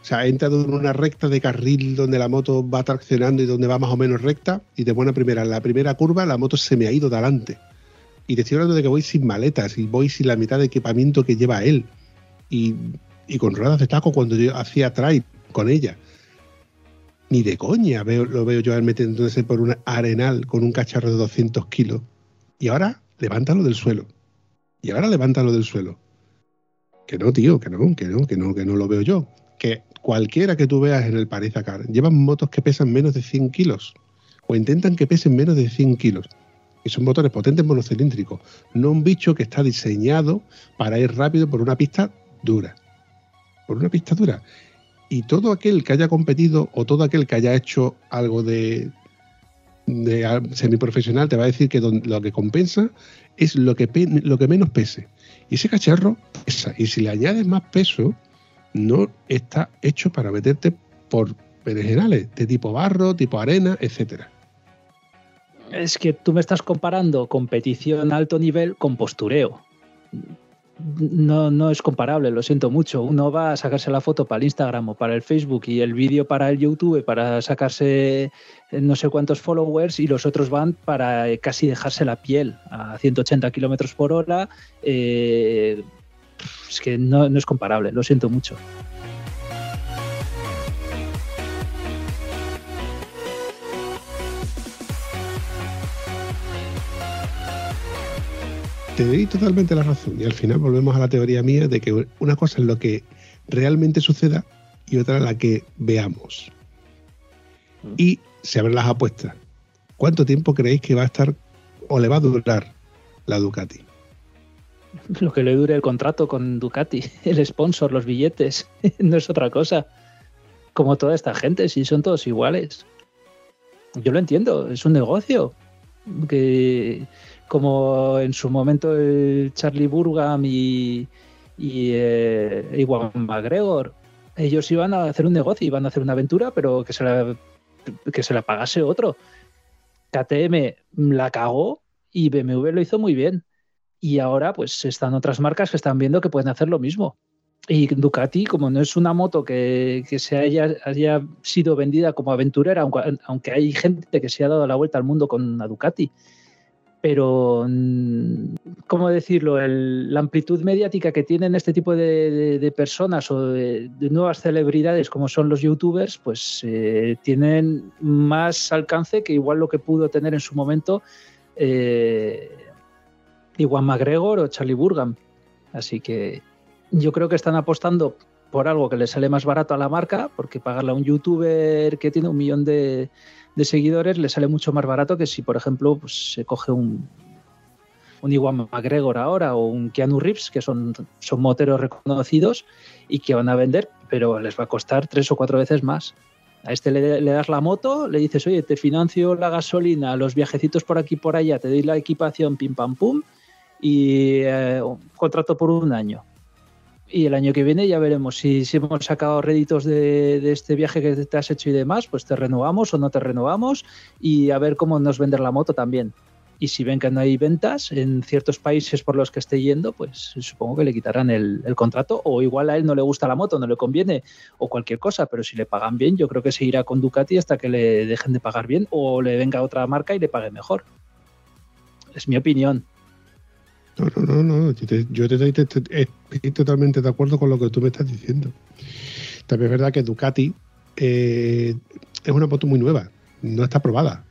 o sea, he entrado en una recta de carril donde la moto va traccionando y donde va más o menos recta, y de buena primera, en la primera curva la moto se me ha ido de adelante. Y te estoy hablando de que voy sin maletas y voy sin la mitad de equipamiento que lleva él. Y, con ruedas de taco cuando yo hacía trail con ella. Ni de coña lo veo yo metiéndose por un arenal con un cacharro de 200 kilos. Y ahora levántalo del suelo. Y ahora levántalo del suelo. Que no, tío, que no, que no, que no, que no lo veo yo. Que cualquiera que tú veas en el París Dakar llevan motos que pesan menos de 100 kilos o intentan que pesen menos de 100 kilos. Y son motores potentes monocilíndricos, no un bicho que está diseñado para ir rápido por una pista dura. Por una pista dura. Y todo aquel que haya competido o todo aquel que haya hecho algo de, de semiprofesional te va a decir que lo que compensa es lo que, lo que menos pese. Y ese cacharro pesa. Y si le añades más peso, no está hecho para meterte por berenjenales de tipo barro, tipo arena, etcétera. Es que tú me estás comparando competición alto nivel con postureo. No, no es comparable, lo siento mucho. Uno va a sacarse la foto para el Instagram o para el Facebook y el vídeo para el YouTube para sacarse no sé cuántos followers y los otros van para casi dejarse la piel a 180 kilómetros por hora. Eh, es que no, no es comparable, lo siento mucho. Te doy totalmente la razón. Y al final volvemos a la teoría mía de que una cosa es lo que realmente suceda y otra la que veamos. Mm. Y se abren las apuestas. ¿Cuánto tiempo creéis que va a estar o le va a durar la Ducati? Lo que le dure el contrato con Ducati, el sponsor, los billetes, no es otra cosa. Como toda esta gente, si son todos iguales. Yo lo entiendo, es un negocio. Que como en su momento el Charlie Burgam y, y eh, Iwan McGregor. Ellos iban a hacer un negocio, iban a hacer una aventura, pero que se la, que se la pagase otro. KTM la cagó y BMW lo hizo muy bien. Y ahora pues están otras marcas que están viendo que pueden hacer lo mismo. Y Ducati, como no es una moto que, se haya, haya, sido vendida como aventurera, aunque, aunque, hay gente que se ha dado la vuelta al mundo con una Ducati, pero, mm, ¿cómo decirlo? la amplitud mediática que tienen este tipo de, personas o de, nuevas celebridades como son los youtubers, pues eh, tienen más alcance que igual lo que pudo tener en su momento eh, Iwan McGregor o Charlie Burgam. Así que yo creo que están apostando por algo que le sale más barato a la marca, porque pagarle a un youtuber que tiene un millón de, de seguidores le sale mucho más barato que si, por ejemplo, pues, se coge un, un Iwan McGregor ahora o un Keanu Reeves, que son, son moteros reconocidos y que van a vender, pero les va a costar tres o cuatro veces más. A este le, das la moto, le dices, oye, te financio la gasolina, los viajecitos por aquí por allá, te doy la equipación, pim pam pum, y eh, contrato por un año y el año que viene ya veremos si, hemos sacado réditos de, este viaje que te has hecho y demás, pues te renovamos o no te renovamos y a ver cómo nos vender la moto también. Y si ven que no hay ventas en ciertos países por los que esté yendo, pues supongo que le quitarán el, contrato o igual a él no le gusta la moto, no le conviene o cualquier cosa, pero si le pagan bien, yo creo que se irá con Ducati hasta que le dejen de pagar bien o le venga otra marca y le pague mejor. Es mi opinión. No, no, no, no. Yo, estoy totalmente de acuerdo con lo que tú me estás diciendo. También es verdad que Ducati eh, es una moto muy nueva, no está probada.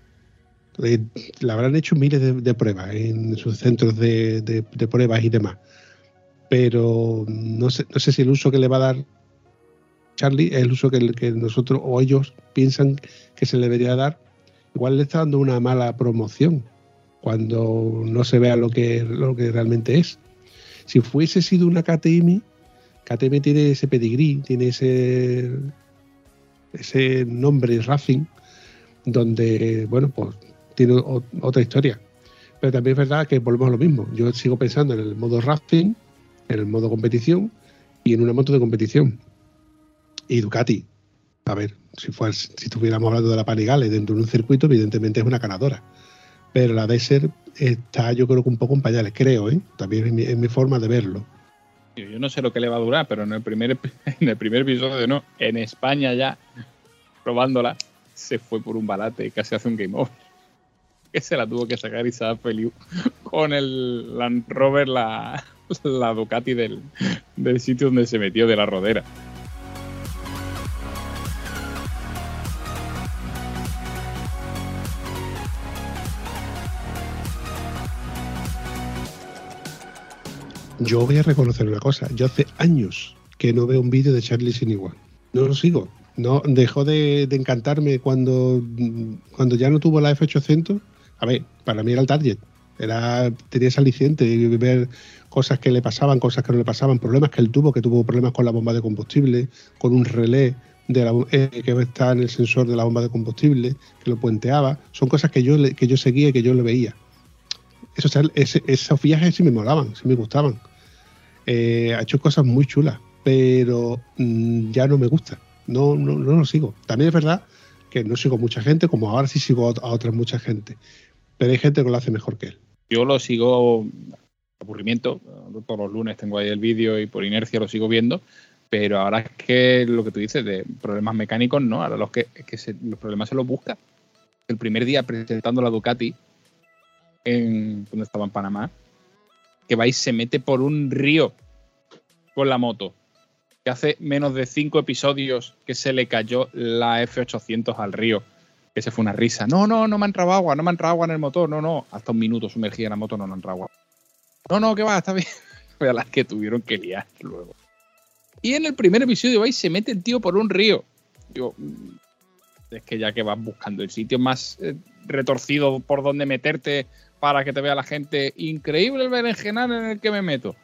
Eh, la habrán hecho miles de, pruebas en sus centros de, pruebas y demás. Pero no sé, no sé si el uso que le va a dar Charlie es el uso que, que nosotros o ellos piensan que se le debería dar. Igual le está dando una mala promoción cuando no se vea lo que, lo que realmente es. Si fuese sido una KTM, KTM tiene ese pedigrí, tiene ese, ese nombre Racing, donde, bueno, pues tiene otra historia. Pero también es verdad que volvemos a lo mismo. Yo sigo pensando en el modo Racing, en el modo competición y en una moto de competición. Y Ducati, a ver, si, fuera, si estuviéramos hablando de la Panigale dentro de un circuito, evidentemente es una ganadora pero la Desert está yo creo que un poco en pañales, creo, ¿eh? también es mi, forma de verlo. Yo no sé lo que le va a durar, pero en el primer, en el primer episodio no, en España ya, probándola, se fue por un balate casi hace un game over. Que se la tuvo que sacar Isaac Feliu con el Land Rover, la, la Ducati del, del sitio donde se metió de la rodera. Yo voy a reconocer una cosa. Yo hace años que no veo un vídeo de Charlie sin igual. No lo sigo. No, dejó de, encantarme cuando, cuando ya no tuvo la F800. A ver, para mí era el target. Era, tenía ese aliciente de ver cosas que le pasaban, cosas que no le pasaban, problemas que él tuvo, que tuvo problemas con la bomba de combustible, con un relé de la, eh, que está en el sensor de la bomba de combustible, que lo puenteaba. Son cosas que yo, que yo seguía y que yo le veía. Eso, o sea, ese- esos viajes sí me molaban, sí me gustaban. Eh, ha hecho cosas muy chulas, pero mm, ya no me gusta. No, no, no lo sigo. También es verdad que no sigo mucha gente, como ahora sí sigo a otra mucha gente. Pero hay gente que lo hace mejor que él. Yo lo sigo aburrimiento. Todos los lunes tengo ahí el vídeo y por inercia lo sigo viendo. Pero ahora es que lo que tú dices de problemas mecánicos, no. Ahora los que, es que se- los problemas se los busca. El primer día presentando la Ducati, en, donde estaba en Panamá, que vais se mete por un río con la moto. Que hace menos de cinco episodios que se le cayó la F800 al río. Que se fue una risa. No, no, no me ha entrado agua, no me ha entrado agua en el motor. No, no. Hasta un minuto sumergida en la moto no me entrado agua. No, no, que va, está bien. A las que tuvieron que liar luego. Y en el primer episodio vais se mete el tío por un río. Yo, mm, es que ya que vas buscando el sitio más eh, retorcido por donde meterte para que te vea la gente, increíble el berenjenal en el que me meto.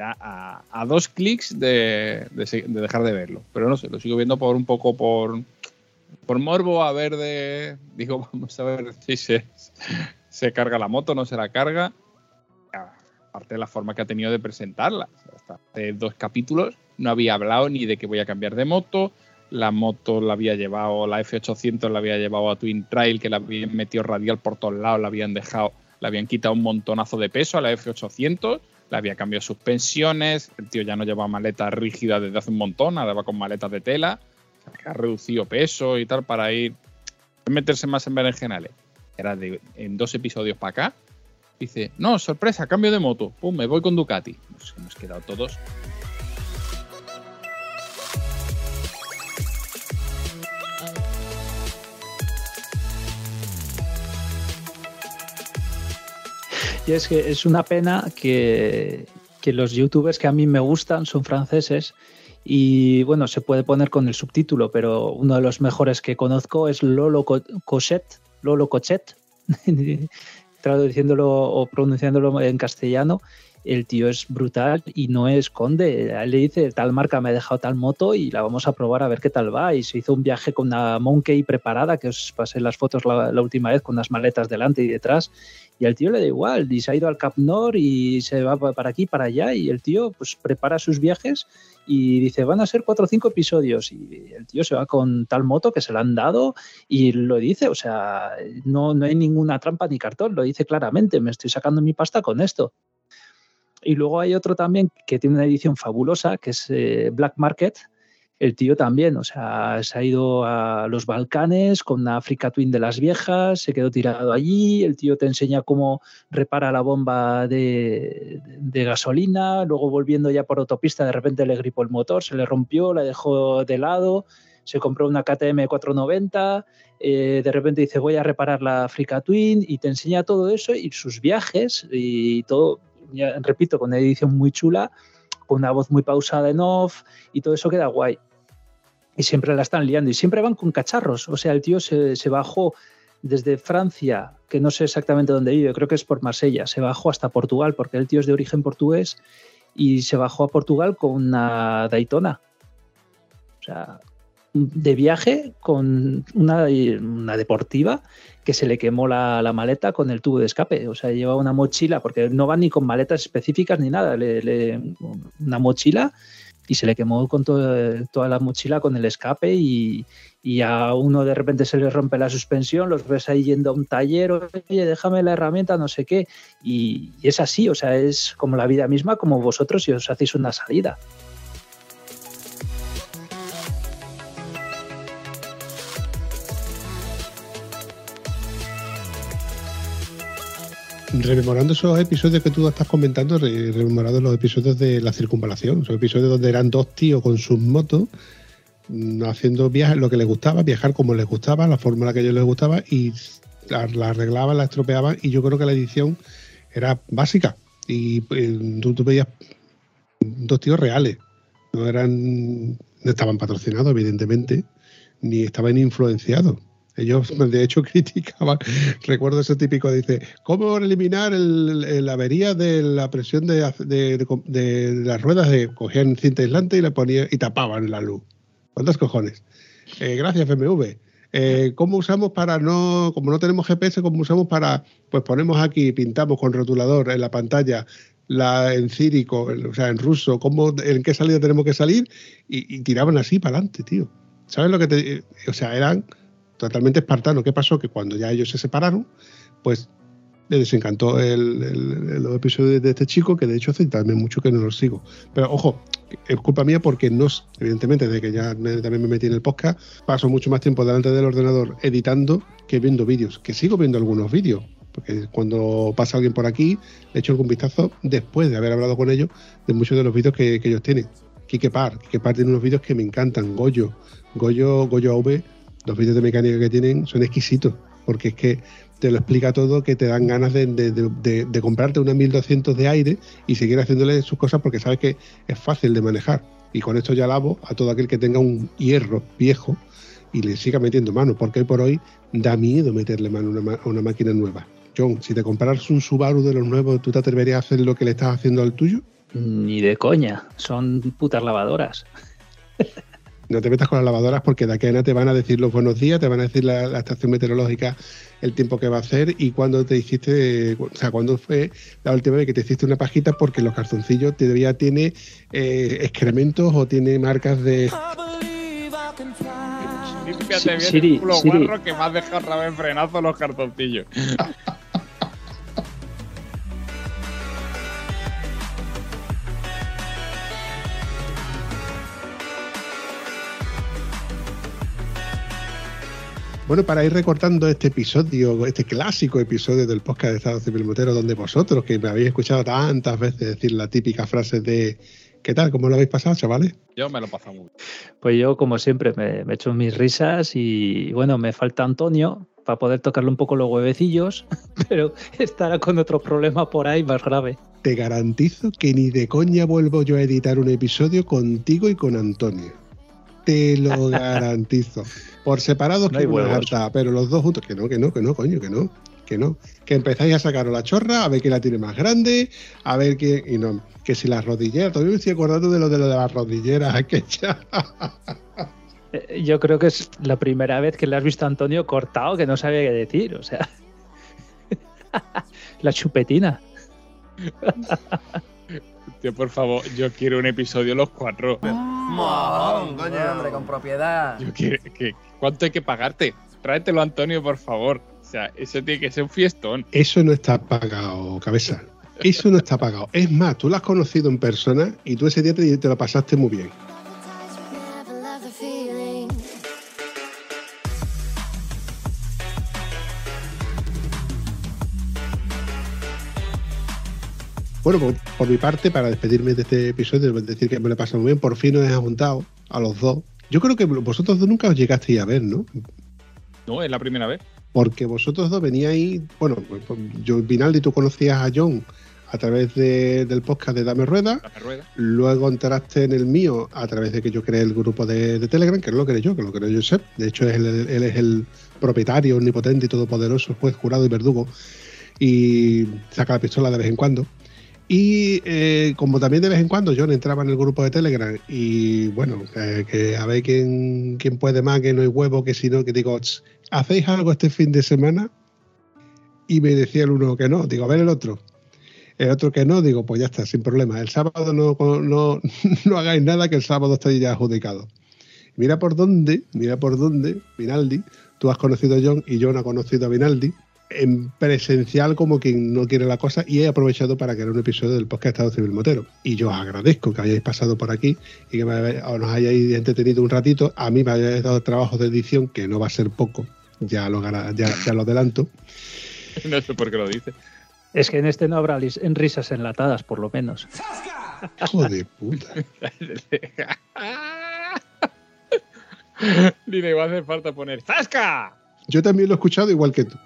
A, dos clics de, dejar de verlo. Pero no sé, lo sigo viendo por un poco por, por morbo a ver de. Digo, vamos a ver si se, se carga la moto, no se la carga. Aparte de la forma que ha tenido de presentarla. Hasta hace dos capítulos no había hablado ni de que voy a cambiar de moto. La moto la había llevado, la F800 la había llevado a Twin Trail, que la habían metido radial por todos lados, la habían dejado, le habían quitado un montonazo de peso a la F800, le había cambiado suspensiones, el tío ya no lleva maletas rígidas desde hace un montón, ahora va con maletas de tela, ha reducido peso y tal para ir meterse más en berenjenales. Era de, en dos episodios para acá. Dice, no, sorpresa, cambio de moto. Pum, me voy con Ducati. Nos hemos quedado todos. Y es que es una pena que, que los youtubers que a mí me gustan son franceses y bueno, se puede poner con el subtítulo, pero uno de los mejores que conozco es Lolo Co- Cochet, Lolo Cochet, traduciéndolo o pronunciándolo en castellano. El tío es brutal y no esconde. A él le dice, tal marca me ha dejado tal moto y la vamos a probar a ver qué tal va. Y se hizo un viaje con una Monkey preparada, que os pasé las fotos la, última vez con unas maletas delante y detrás. Y al tío le da igual, y se ha ido al Cap Nord y se va pa- para aquí, para allá, y el tío pues prepara sus viajes y dice, van a ser cuatro o cinco episodios, y el tío se va con tal moto que se la han dado y lo dice, o sea, no, no hay ninguna trampa ni cartón, lo dice claramente, me estoy sacando mi pasta con esto. Y luego hay otro también que tiene una edición fabulosa, que es eh, Black Market. El tío también, o sea, se ha ido a los Balcanes con una Africa Twin de las viejas, se quedó tirado allí, el tío te enseña cómo repara la bomba de, gasolina, luego volviendo ya por autopista de repente le gripó el motor, se le rompió, la dejó de lado, se compró una KTM 490, eh, de repente dice voy a reparar la Africa Twin y te enseña todo eso y sus viajes y todo, ya repito, con una edición muy chula, con una voz muy pausada en off y todo eso queda guay. Y siempre la están liando y siempre van con cacharros. O sea, el tío se, se bajó desde Francia, que no sé exactamente dónde vive, creo que es por Marsella, se bajó hasta Portugal, porque el tío es de origen portugués, y se bajó a Portugal con una Daytona. O sea, de viaje con una, una deportiva que se le quemó la, la maleta con el tubo de escape. O sea, lleva una mochila, porque no van ni con maletas específicas ni nada, le- una mochila y se le quemó con to- toda la mochila con el escape y, y a uno de repente se le rompe la suspensión, los ves ahí yendo a un taller, oye, déjame la herramienta, no sé qué. Y, y es así, o sea, es como la vida misma, como vosotros si os hacéis una salida. Rememorando esos episodios que tú estás comentando, re- rememorando los episodios de la circunvalación, esos episodios donde eran dos tíos con sus motos mm, haciendo viajes, lo que les gustaba, viajar como les gustaba, la forma en la que a ellos les gustaba y la, la arreglaban, la estropeaban y yo creo que la edición era básica y eh, tú, tú veías dos tíos reales. No eran, no estaban patrocinados, evidentemente, ni estaban influenciados. Ellos, de hecho, criticaban, recuerdo ese típico, dice, ¿cómo eliminar el- el- la avería de la presión de, de- de- de las ruedas? De, cogían cinta aislante y le ponían y tapaban la luz. ¿Cuántos cojones? Eh, gracias, FMV. Eh, ¿Cómo usamos para no, como no tenemos GPS, cómo usamos para, pues ponemos aquí, pintamos con rotulador en la pantalla, la en círico, o sea, en ruso, cómo, en qué salida tenemos que salir, y, y tiraban así para adelante, tío. ¿Sabes lo que te.? O sea, eran totalmente espartanos. ¿Qué pasó? Que cuando ya ellos se separaron, pues le desencantó el, el- de este chico, que de hecho hace también mucho que no los sigo. Pero ojo, es culpa mía porque no, evidentemente, desde que ya también me metí en el podcast, paso mucho más tiempo delante del ordenador editando que viendo vídeos, que sigo viendo algunos vídeos. Porque cuando pasa alguien por aquí, le echo algún vistazo después de haber hablado con ellos de muchos de los vídeos que, ellos tienen. Quique Par, Quique Par tiene unos vídeos que me encantan. Goyo, Goyo, Goyo AV, los vídeos de mecánica que tienen son exquisitos, porque es que te lo explica todo, que te dan ganas de, de- de- de- comprarte una 1200 de aire y seguir haciéndole sus cosas porque sabes que es fácil de manejar. Y con esto ya lavo a todo aquel que tenga un hierro viejo y le siga metiendo mano, porque hoy por hoy da miedo meterle mano a una, ma- a una máquina nueva. John, si te compraras un Subaru de los nuevos, ¿tú te atreverías a hacer lo que le estás haciendo al tuyo? Ni de coña, son putas lavadoras. No te metas con las lavadoras porque de aquí a nada te van a decir los buenos días, te van a decir la, la estación meteorológica el tiempo que va a hacer y cuando te hiciste, o sea, cuando fue la última vez que te hiciste una pajita porque los calzoncillos todavía tiene eh, excrementos o tiene marcas de... Límpiate Sí, bien Siri, el culo Siri. guarro que me has dejado frenazo los cartoncillos. Bueno, para ir recortando este episodio, este clásico episodio del podcast de Estado Civil Motero, donde vosotros, que me habéis escuchado tantas veces decir la típica frase de ¿qué tal? ¿Cómo lo habéis pasado, chavales? Yo me lo he pasado muy bien. Pues yo, como siempre, me, me echo mis risas y bueno, me falta Antonio para poder tocarle un poco los huevecillos, pero estará con otro problema por ahí más grave. Te garantizo que ni de coña vuelvo yo a editar un episodio contigo y con Antonio. Te lo garantizo. Por separados No que hay una pero los dos juntos, que no, que no, que no, coño, que no, que no. Que empezáis a sacaros la chorra, a ver quién la tiene más grande, a ver quién, y no, que si las rodilleras, todavía me estoy acordando de lo de, lo de las rodilleras, que ya. Eh, Yo creo que es la primera vez que le has visto a Antonio cortado que no sabe qué decir, o sea. la chupetina. Tío, por favor, yo quiero un episodio los cuatro. Mojón, coño. Hombre, con propiedad. Yo quiero, que, ¿Cuánto hay que pagarte? Tráetelo, Antonio, por favor. O sea, eso tiene que ser un fiestón. Eso no está pagado, cabeza. Eso no está pagado. Es más, tú la has conocido en persona y tú ese día te, te lo pasaste muy bien. Bueno, por, por mi parte, para despedirme de este episodio, decir que me lo he pasado muy bien, por fin os he juntado a los dos. Yo creo que vosotros dos nunca os llegasteis a ver, ¿no? No, es la primera vez. Porque vosotros dos veníais, bueno, yo, Vinaldi, tú conocías a John a través de- del podcast de Dame Rueda, La rueda. luego entraste en el mío a través de que yo creé el grupo de, de Telegram, que no lo creé yo, que lo creó Josep. De hecho, el- él es el propietario omnipotente y todopoderoso, juez, jurado y verdugo, y saca la pistola de vez en cuando. Y eh, como también de vez en cuando John entraba en el grupo de Telegram y bueno, eh, que a ver quién, quién puede más, que no hay huevo, que si no, que digo, "Ch, ¿hacéis algo este fin de semana? Y me decía el uno que no, digo, a ver el otro. El otro que no, digo, pues ya está, sin problema. El sábado no, no, no hagáis nada, que el sábado está ya adjudicado. Mira por dónde, mira por dónde, Vinaldi, tú has conocido a John y John ha conocido a Vinaldi en presencial como quien no quiere la cosa y he aprovechado para crear un episodio del podcast Estado Civil Motero. Y yo os agradezco que hayáis pasado por aquí y que me habéis- o nos hayáis entretenido un ratito. A mí me habéis dado trabajo de edición, que no va a ser poco, ya lo, ya, ya lo adelanto. No sé por qué lo dice. Es que en este no habrá en risas enlatadas, por lo menos. Hijo de puta. Ni le va a hacer falta poner ¡Zasca! Yo también lo he escuchado igual que tú.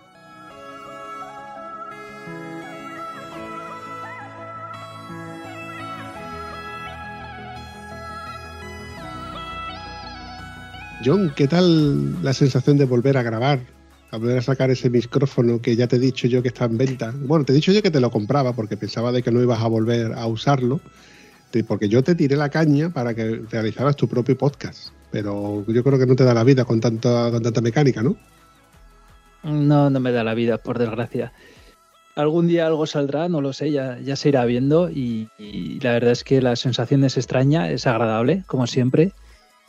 John, ¿qué tal la sensación de volver a grabar? A volver a sacar ese micrófono que ya te he dicho yo que está en venta. Bueno, te he dicho yo que te lo compraba porque pensaba de que no ibas a volver a usarlo. Porque yo te tiré la caña para que realizaras tu propio podcast. Pero yo creo que no te da la vida con tanta, con tanta mecánica, ¿no? No, no me da la vida, por desgracia. Algún día algo saldrá, no lo sé, ya, ya se irá viendo y la verdad es que la sensación es extraña, es agradable, como siempre.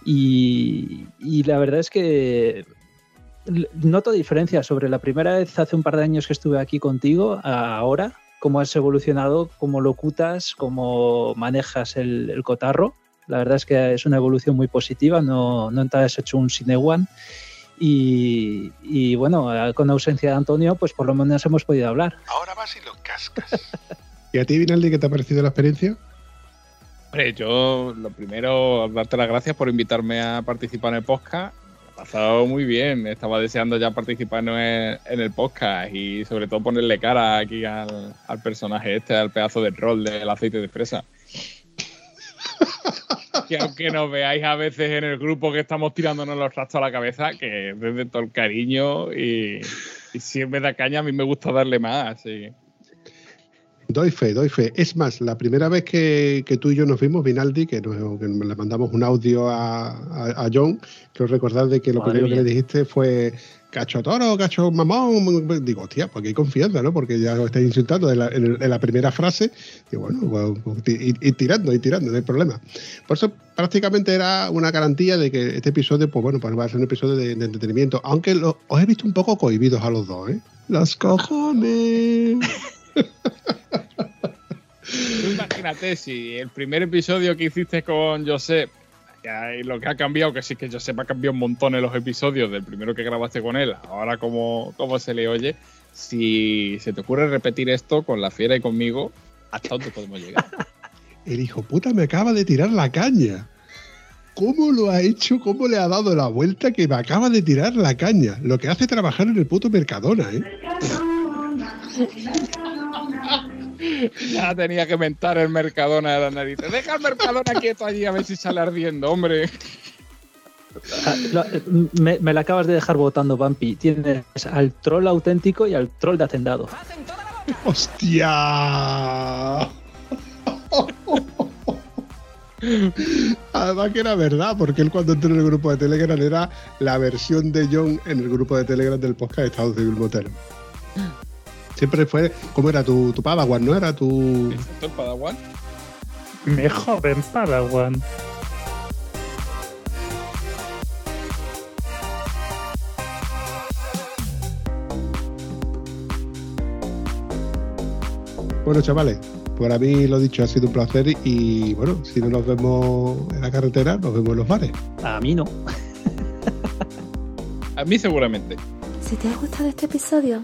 Y, y la verdad es que noto diferencias sobre la primera vez hace un par de años que estuve aquí contigo a ahora, cómo has evolucionado, cómo locutas, cómo manejas el, el cotarro. La verdad es que es una evolución muy positiva, no, no te has hecho un cinewan. Y, y bueno, con ausencia de Antonio, pues por lo menos hemos podido hablar. Ahora vas y lo cascas. ¿Y a ti, Vinaldi, qué te ha parecido la experiencia? Hombre, yo lo primero, darte las gracias por invitarme a participar en el podcast. Me ha pasado muy bien. Estaba deseando ya participar en el, en el podcast y sobre todo ponerle cara aquí al, al personaje este, al pedazo de rol del aceite de fresa. que aunque nos veáis a veces en el grupo que estamos tirándonos los trastos a la cabeza, que desde todo el cariño y, y si en vez de caña a mí me gusta darle más. sí. Doy fe, doy fe. Es más, la primera vez que, que tú y yo nos vimos, Vinaldi, que, nos, que le mandamos un audio a, a- a John, quiero recordar de que lo Madre primero que mía. le dijiste fue cacho toro, cacho mamón. Digo, hostia, porque hay confianza, ¿no? Porque ya lo estáis insultando en la, en la primera frase. Y bueno, pues, pues, ir, ir tirando, ir tirando, no hay problema. Por eso prácticamente era una garantía de que este episodio, pues bueno, pues va a ser un episodio de, de entretenimiento. Aunque lo- os he visto un poco cohibidos a los dos, ¿eh? Los cojones. Imagínate si el primer episodio que hiciste con Josep, y lo que ha cambiado, que sí que Josep ha cambiado un montón en los episodios del primero que grabaste con él, ahora como, como se le oye, si se te ocurre repetir esto con la fiera y conmigo, ¿hasta dónde podemos llegar? El hijo puta me acaba de tirar la caña. ¿Cómo lo ha hecho? ¿Cómo le ha dado la vuelta que me acaba de tirar la caña? Lo que hace trabajar en el puto Mercadona, ¿eh? ya tenía que mentar el Mercadona de las narices. Deja el Mercadona quieto allí a ver si sale ardiendo, hombre. Ah, Me, me la acabas de dejar votando, Vampi. Tienes al troll auténtico y al troll de hacendado. ¡Hostia! Además que era verdad, porque él cuando entró en el grupo de Telegram era la versión de John en el grupo de Telegram del podcast de Estado Civil Motel. Siempre fue, ¿cómo era tu, tu Padawan? ¿No era tu...? ¿Esto el Padawan? Mi joven Padawan. Bueno, chavales, para mí lo dicho ha sido un placer y bueno, si no nos vemos en la carretera, nos vemos en los bares. A mí no. A mí seguramente. Si te ha gustado este episodio,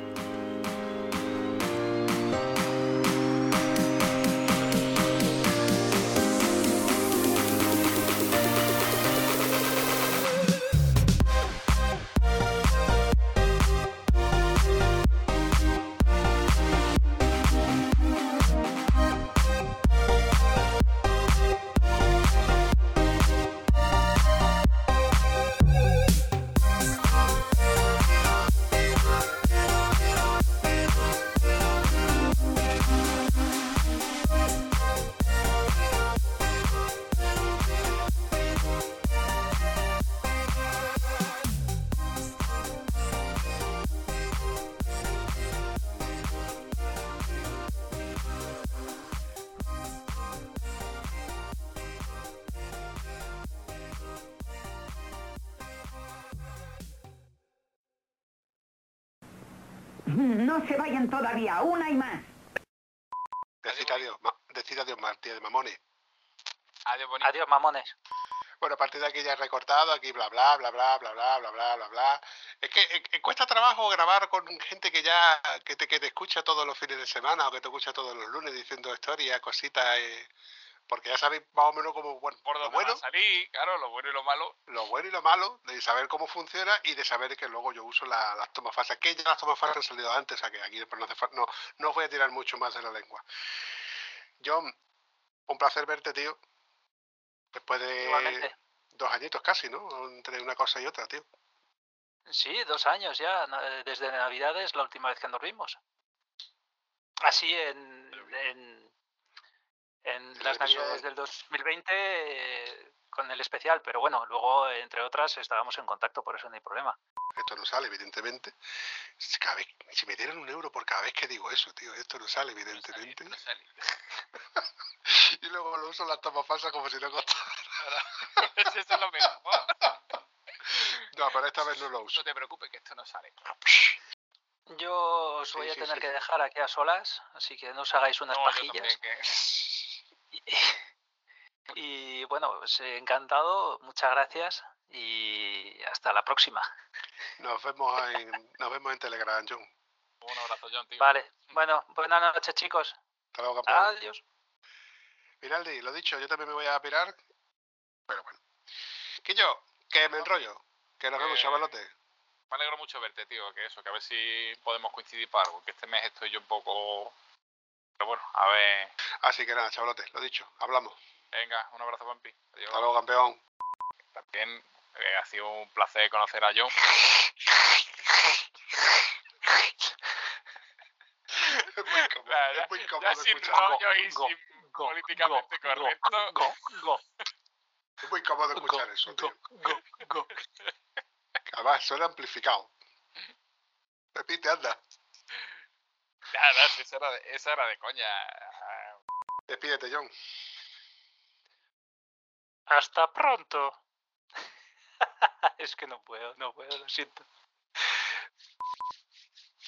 No se vayan todavía, una y más. Decid adiós, decid adiós, Martí, de mamones. Adiós, Adiós, mamones. Bueno, a partir de aquí ya he recortado, aquí bla bla bla bla bla bla bla bla bla bla. Es que eh, cuesta trabajo grabar con gente que ya que te, que te escucha todos los fines de semana o que te escucha todos los lunes diciendo historias, cositas. eh. Porque ya sabéis más o menos cómo, bueno, Por lo dónde bueno, va a salir, claro, lo bueno y lo malo. lo bueno y lo malo, de saber cómo funciona y de saber que luego yo uso la- las tomas falsas, que ya las tomas falsas han salido antes, o sea que aquí después no, hace no, no os voy a tirar mucho más de la lengua. John, un placer verte, tío. Después de Igualmente. dos añitos casi, ¿no? Entre una cosa y otra, tío. Sí, dos años ya, desde Navidades, la última vez que nos vimos. Así en, en, en El las episodio. Navidades del 2020 eh, con el especial, pero bueno, luego, entre otras, estábamos en contacto, por eso no hay problema. Esto no sale, evidentemente. Si Cada vez, si me dieran un euro por cada vez que digo eso, tío, esto no sale, evidentemente. No sale. Y luego lo uso las tomas falsas como si no costara. Eso es lo mejor. No, pero esta vez no lo uso. No te preocupes que esto no sale. Yo os Sí, voy a sí, tener sí, que dejar aquí a solas, así que no os hagáis unas No, pajillas. Y bueno, pues eh, encantado, muchas gracias y hasta la próxima. Nos vemos en, nos vemos en Telegram, John. Un abrazo, John, tío. Vale, bueno, buenas noches chicos. Hasta luego, campeón. Adiós. Finaldi, lo dicho, yo también me voy a pirar. Pero bueno. Que yo, que me enrollo. Que nos vemos, Eh, chavalote. Me alegro mucho verte, tío, que eso, que a ver si podemos coincidir para algo, que este mes estoy yo un poco... Pero bueno, a ver... Así que nada, chavalote, lo dicho, hablamos. Venga, un abrazo, Pampi. Adiós. Hasta luego, campeón. También eh, ha sido un placer conocer a John. Es muy cómodo, es muy escuchar. políticamente go, correcto. Go, go, Es muy cómodo escuchar go, eso, go, tío. go, go. Que Además, suena amplificado. Repite, anda. No, si esa era de, esa era de coña. Ah, Despídete, John. Hasta pronto. es que no puedo, no puedo, lo siento.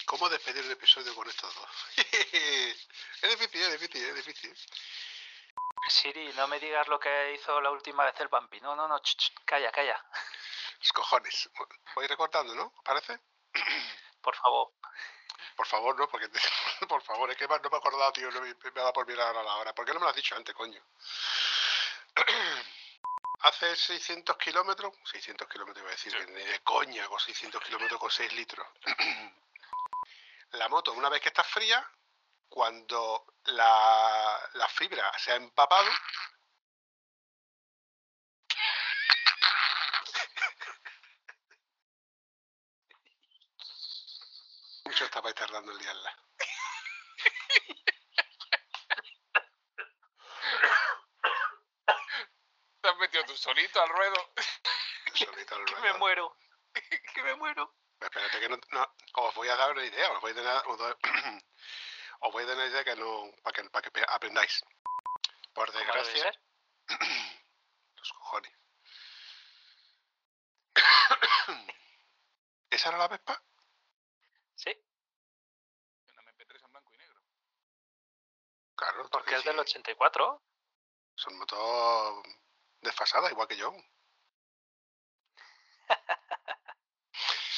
¿Cómo despedir un episodio con estos dos? es difícil, es difícil, es difícil. Siri, no me digas lo que hizo la última vez el vampi. No, no, no, ch, ch, calla, calla. Los cojones. Voy recortando, ¿no? ¿Os parece? Por favor. Por favor, no, porque te- por favor, es que no me he acordado, tío, no me, me ha dado por mirar ahora la hora. ¿Por qué no me lo has dicho antes, coño? Hace 600 kilómetros, 600 kilómetros iba a decir, que ni de coña con 600 kilómetros con 6 litros. la moto, una vez que está fría, cuando la, la fibra se ha empapado, mucho estabais tardando en liarla. Te has metido tú solito al ruedo. Solito al Que me muero. que me muero. Espérate que no, no- os voy a dar una idea, os voy a dar, os doy- os voy a dar una idea que no, para que, para que aprendáis. Por ¿Cómo debe desgracia, los cojones. ¿Esa era la Vespa? Sí, Una MP3 en blanco y negro. Claro, porque es sí, del 84. son motos desfasadas, igual que yo.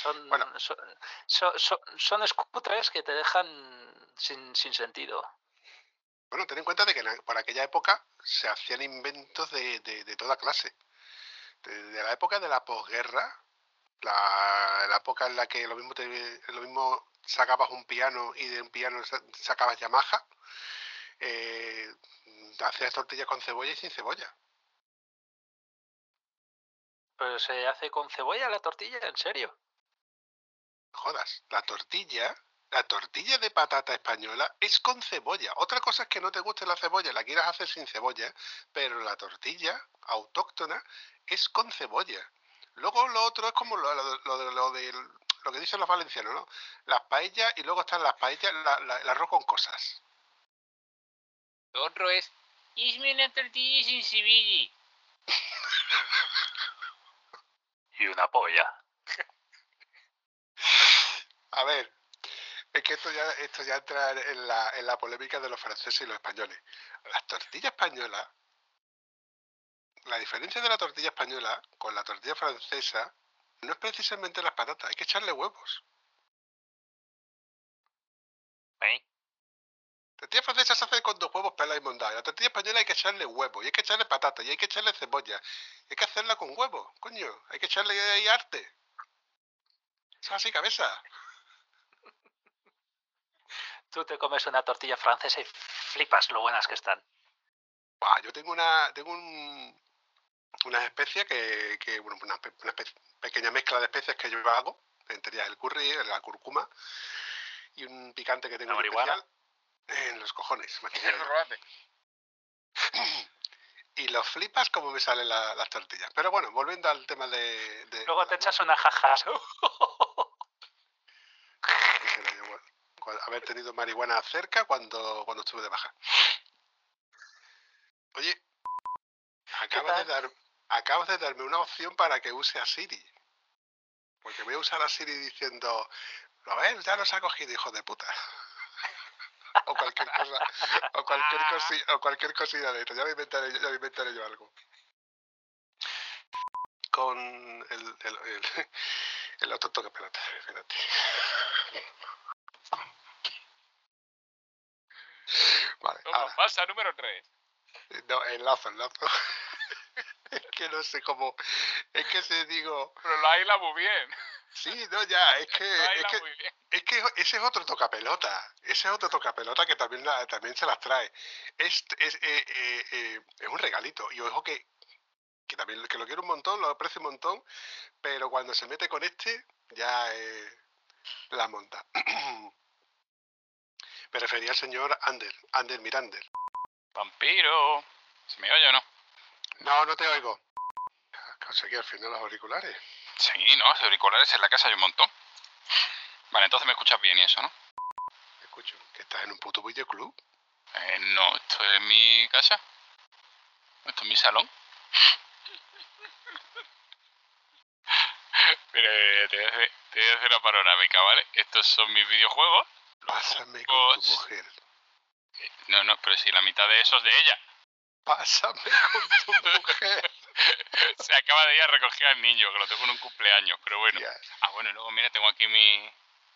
Son, Bueno. son, son, son- scooters que te dejan sin, sin sentido. Bueno, ten en cuenta de que en por aquella época se hacían inventos de, de- de toda clase. De, de la época de la posguerra, la, la época en la que lo mismo, te- lo mismo sacabas un piano y de un piano sa- sacabas Yamaha, eh, hacías tortillas con cebolla y sin cebolla. Pero se hace con cebolla la tortilla, en serio. Jodas, la tortilla, la tortilla de patata española es con cebolla. Otra cosa es que no te guste la cebolla, la quieras hacer sin cebolla, pero la tortilla autóctona es con cebolla. Luego lo otro es como lo, lo, lo de- lo del- lo que dicen los valencianos, ¿no? Las paellas y luego están las paellas, la- la- el arroz con cosas. Lo otro es. Isme una tortilla sin. Y una polla. A ver, es que esto ya, esto ya entra en la, en la polémica de los franceses y los españoles. Las tortillas españolas, la diferencia de la tortilla española con la tortilla francesa no es precisamente las patatas, hay que echarle huevos. ¿Eh? tortilla francesa se hace con dos huevos pelados y mondados. La tortilla española hay que echarle huevo, y hay que echarle patata, y hay que echarle cebolla. Y hay que hacerla con huevo, coño. Hay que echarle ahí arte. Eso es así, cabeza. Tú te comes una tortilla francesa y flipas lo buenas que están. Buah, yo tengo una, tengo un, unas especias que, que bueno, una, una espe- pequeña mezcla de especias que yo hago, entre ellas el curry, la cúrcuma y un picante que tengo ¿La muy marihuana? especial en los cojones. y los flipas como me salen la- las tortillas. Pero bueno, volviendo al tema de... de Luego te echas bueno, cu- haber tenido marihuana cerca cuando, cuando estuve de baja. Oye, acabas de, dar, acabas de darme una opción para que use a Siri. Porque voy a usar a Siri diciendo, lo ves, ya nos ha cogido, hijo de puta. o cualquier cosa, o cualquier cosilla, o cualquier cosilla de esto. Ya me inventaré, ya me inventaré yo algo. Con el, el, el, el otro toque pelota, espérate. Vale, Toma, ahora. pasa número 3. No, enlazo, enlazo. Es que no sé cómo. Es que se digo. Pero lo baila muy bien. Sí, no, ya, es que. Es que, muy bien. es que ese es otro tocapelota. Ese es otro tocapelota que también, la- también se las trae. Es, es, eh, eh, eh, es un regalito. Y ojo que, que también que lo quiero un montón, lo aprecio un montón. Pero cuando se mete con este, ya eh, la monta. Me refería al señor Ander, Ander Mirander. Vampiro. ¿Se me oye o no? No, no te oigo. Conseguí al final los auriculares. Sí, no, auriculares en la casa hay un montón. Vale, entonces me escuchas bien y eso, ¿no? Escucho, que estás en un puto videoclub. Eh, no, esto es mi casa. Esto es mi salón. Mira, eh, te voy, a hacer, te voy a hacer una panorámica, ¿vale? Estos son mis videojuegos. Pásame con tu mujer. No, no, pero si la mitad de eso es de ella. Pásame con tu mujer. Se acaba de ir a recoger al niño, que lo tengo en un cumpleaños, pero bueno. Ya, Ah, bueno, y luego mira, tengo aquí mi,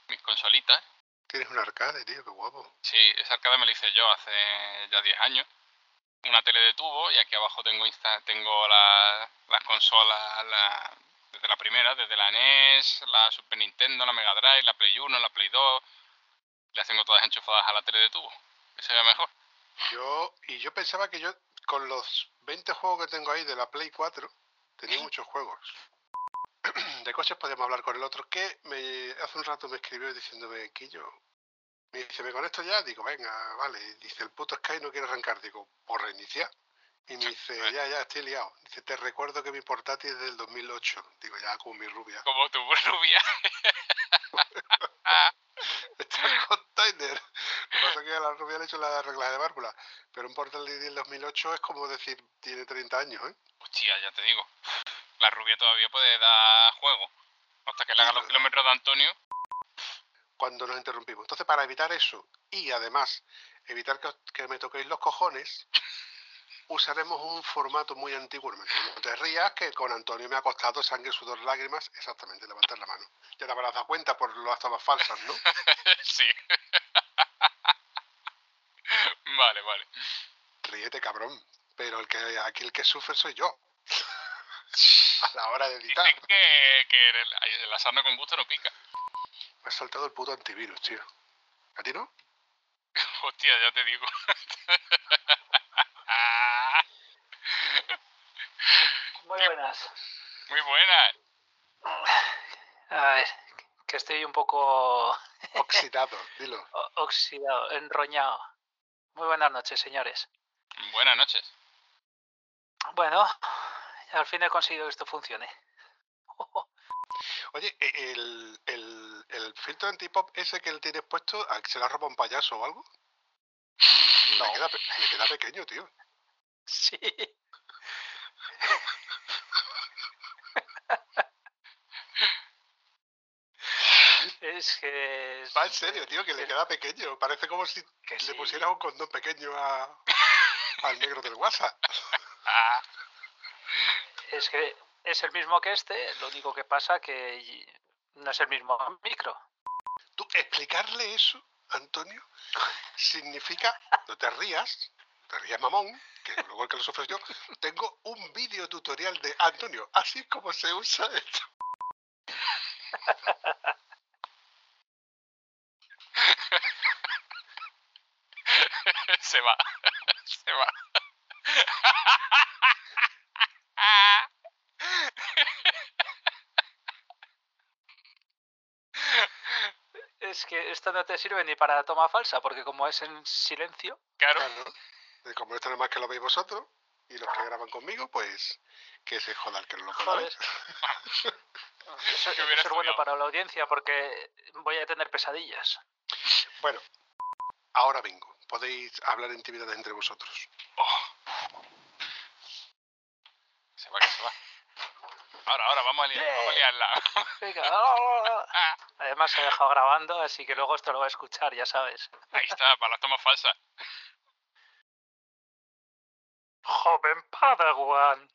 mis consolitas. Tienes un arcade, tío, qué guapo. Sí, esa arcade me la hice yo hace ya 10 años. Una tele de tubo y aquí abajo tengo insta tengo la- las consolas la- desde la primera, desde la NES, la Super Nintendo, la Mega Drive, la Play 1, la Play 2. Las tengo todas enchufadas a la tele de tubo. Se vea mejor. Yo, y yo pensaba que yo, con los 20 juegos que tengo ahí de la Play 4, tenía muchos juegos. De coches podíamos hablar con el otro, que me, hace un rato me escribió diciéndome, Quillo, me dice, ¿me conecto ya? Digo, venga, vale. Dice, el puto Sky no quiere arrancar. Digo, por reiniciar. Y me dice, ya, ya, estoy liado. Dice, te recuerdo que mi portátil es del 2008. Digo, ya, como mi rubia. Como tu rubia. Está el container. Pasa que a la rubia le he hecho la regla de válvula. Pero un portal del 2008 es como decir, tiene 30 años, ¿eh? Hostia, ya te digo. La rubia todavía puede dar juego. Hasta que le haga los kilómetros de Antonio. Cuando nos interrumpimos. Entonces, para evitar eso y además evitar que, os- que me toquéis los cojones, usaremos un formato muy antiguo. No te rías que con Antonio me ha costado sangre, sudor, lágrimas. Exactamente, levantar la mano. Ya te habrás dado cuenta por las tomas falsas, ¿no? sí. Vale, vale. Ríete, cabrón. Pero el que aquí el que sufre soy yo. A la hora de editar. Dicen que, que el, el asarno con gusto no pica. Me ha saltado el puto antivirus, tío. ¿A ti no? Hostia, ya te digo. Muy buenas. Muy buena. A ver, que estoy un poco Oxidado, dilo. o- oxidado, enroñado. Muy buenas noches, señores. Buenas noches. Bueno, al fin he conseguido que esto funcione. Oye, e- el, el, el filtro antipop ese que él tiene puesto, ¿a- ¿se le ha robado un payaso o algo? Me, queda, pe- me queda pequeño, tío. Sí. Es que... Va en serio, tío, que le queda pequeño. Parece como si le sí. pusieras un condón pequeño a, al negro del WhatsApp. Es que es el mismo que este, lo único que pasa que no es el mismo micro. Tú, explicarle eso Antonio, significa, no te rías, te rías mamón, que luego el que lo sufro yo, tengo un vídeo tutorial de Antonio, así como se usa esto. Se va. Se va. Es que esto no te sirve ni para toma falsa, porque como es en silencio. Claro. Como esto nada más que lo veis vosotros, y los que graban conmigo, pues que se joda el que no lo Joder. podáis. Eso, es bueno para la audiencia, porque voy a tener pesadillas. Bueno, ahora vengo. Podéis hablar intimidades entre vosotros. Se va, que se va. Ahora, ahora, vamos a liar, vamos a liarla. Venga. Además se ha dejado grabando, así que luego esto lo va a escuchar, ya sabes. Ahí está, para las tomas falsas. Joven Padawan.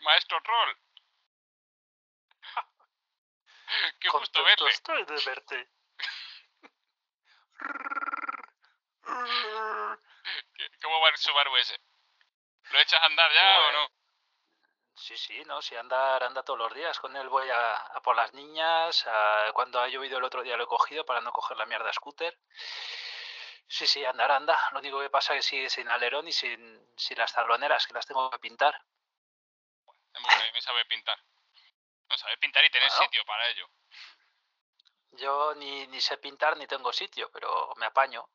Maestro Roll. Qué gusto verle. estoy de verte. ¿Qué- ¿Cómo va el Subaru ese? ¿Lo echas a andar ya o no? Sí, sí, no, sí, andar, anda todos los días. Con él voy a, a por las niñas. a- cuando ha llovido el otro día lo he cogido para no coger la mierda scooter. Sí, sí, andar, anda. Lo único que pasa es que sigue sin alerón y sin, sin las tabloneras, que las tengo que pintar. Me sabe pintar. No sabe pintar y tener Bueno. sitio para ello. Yo ni, ni sé pintar ni tengo sitio, pero me apaño.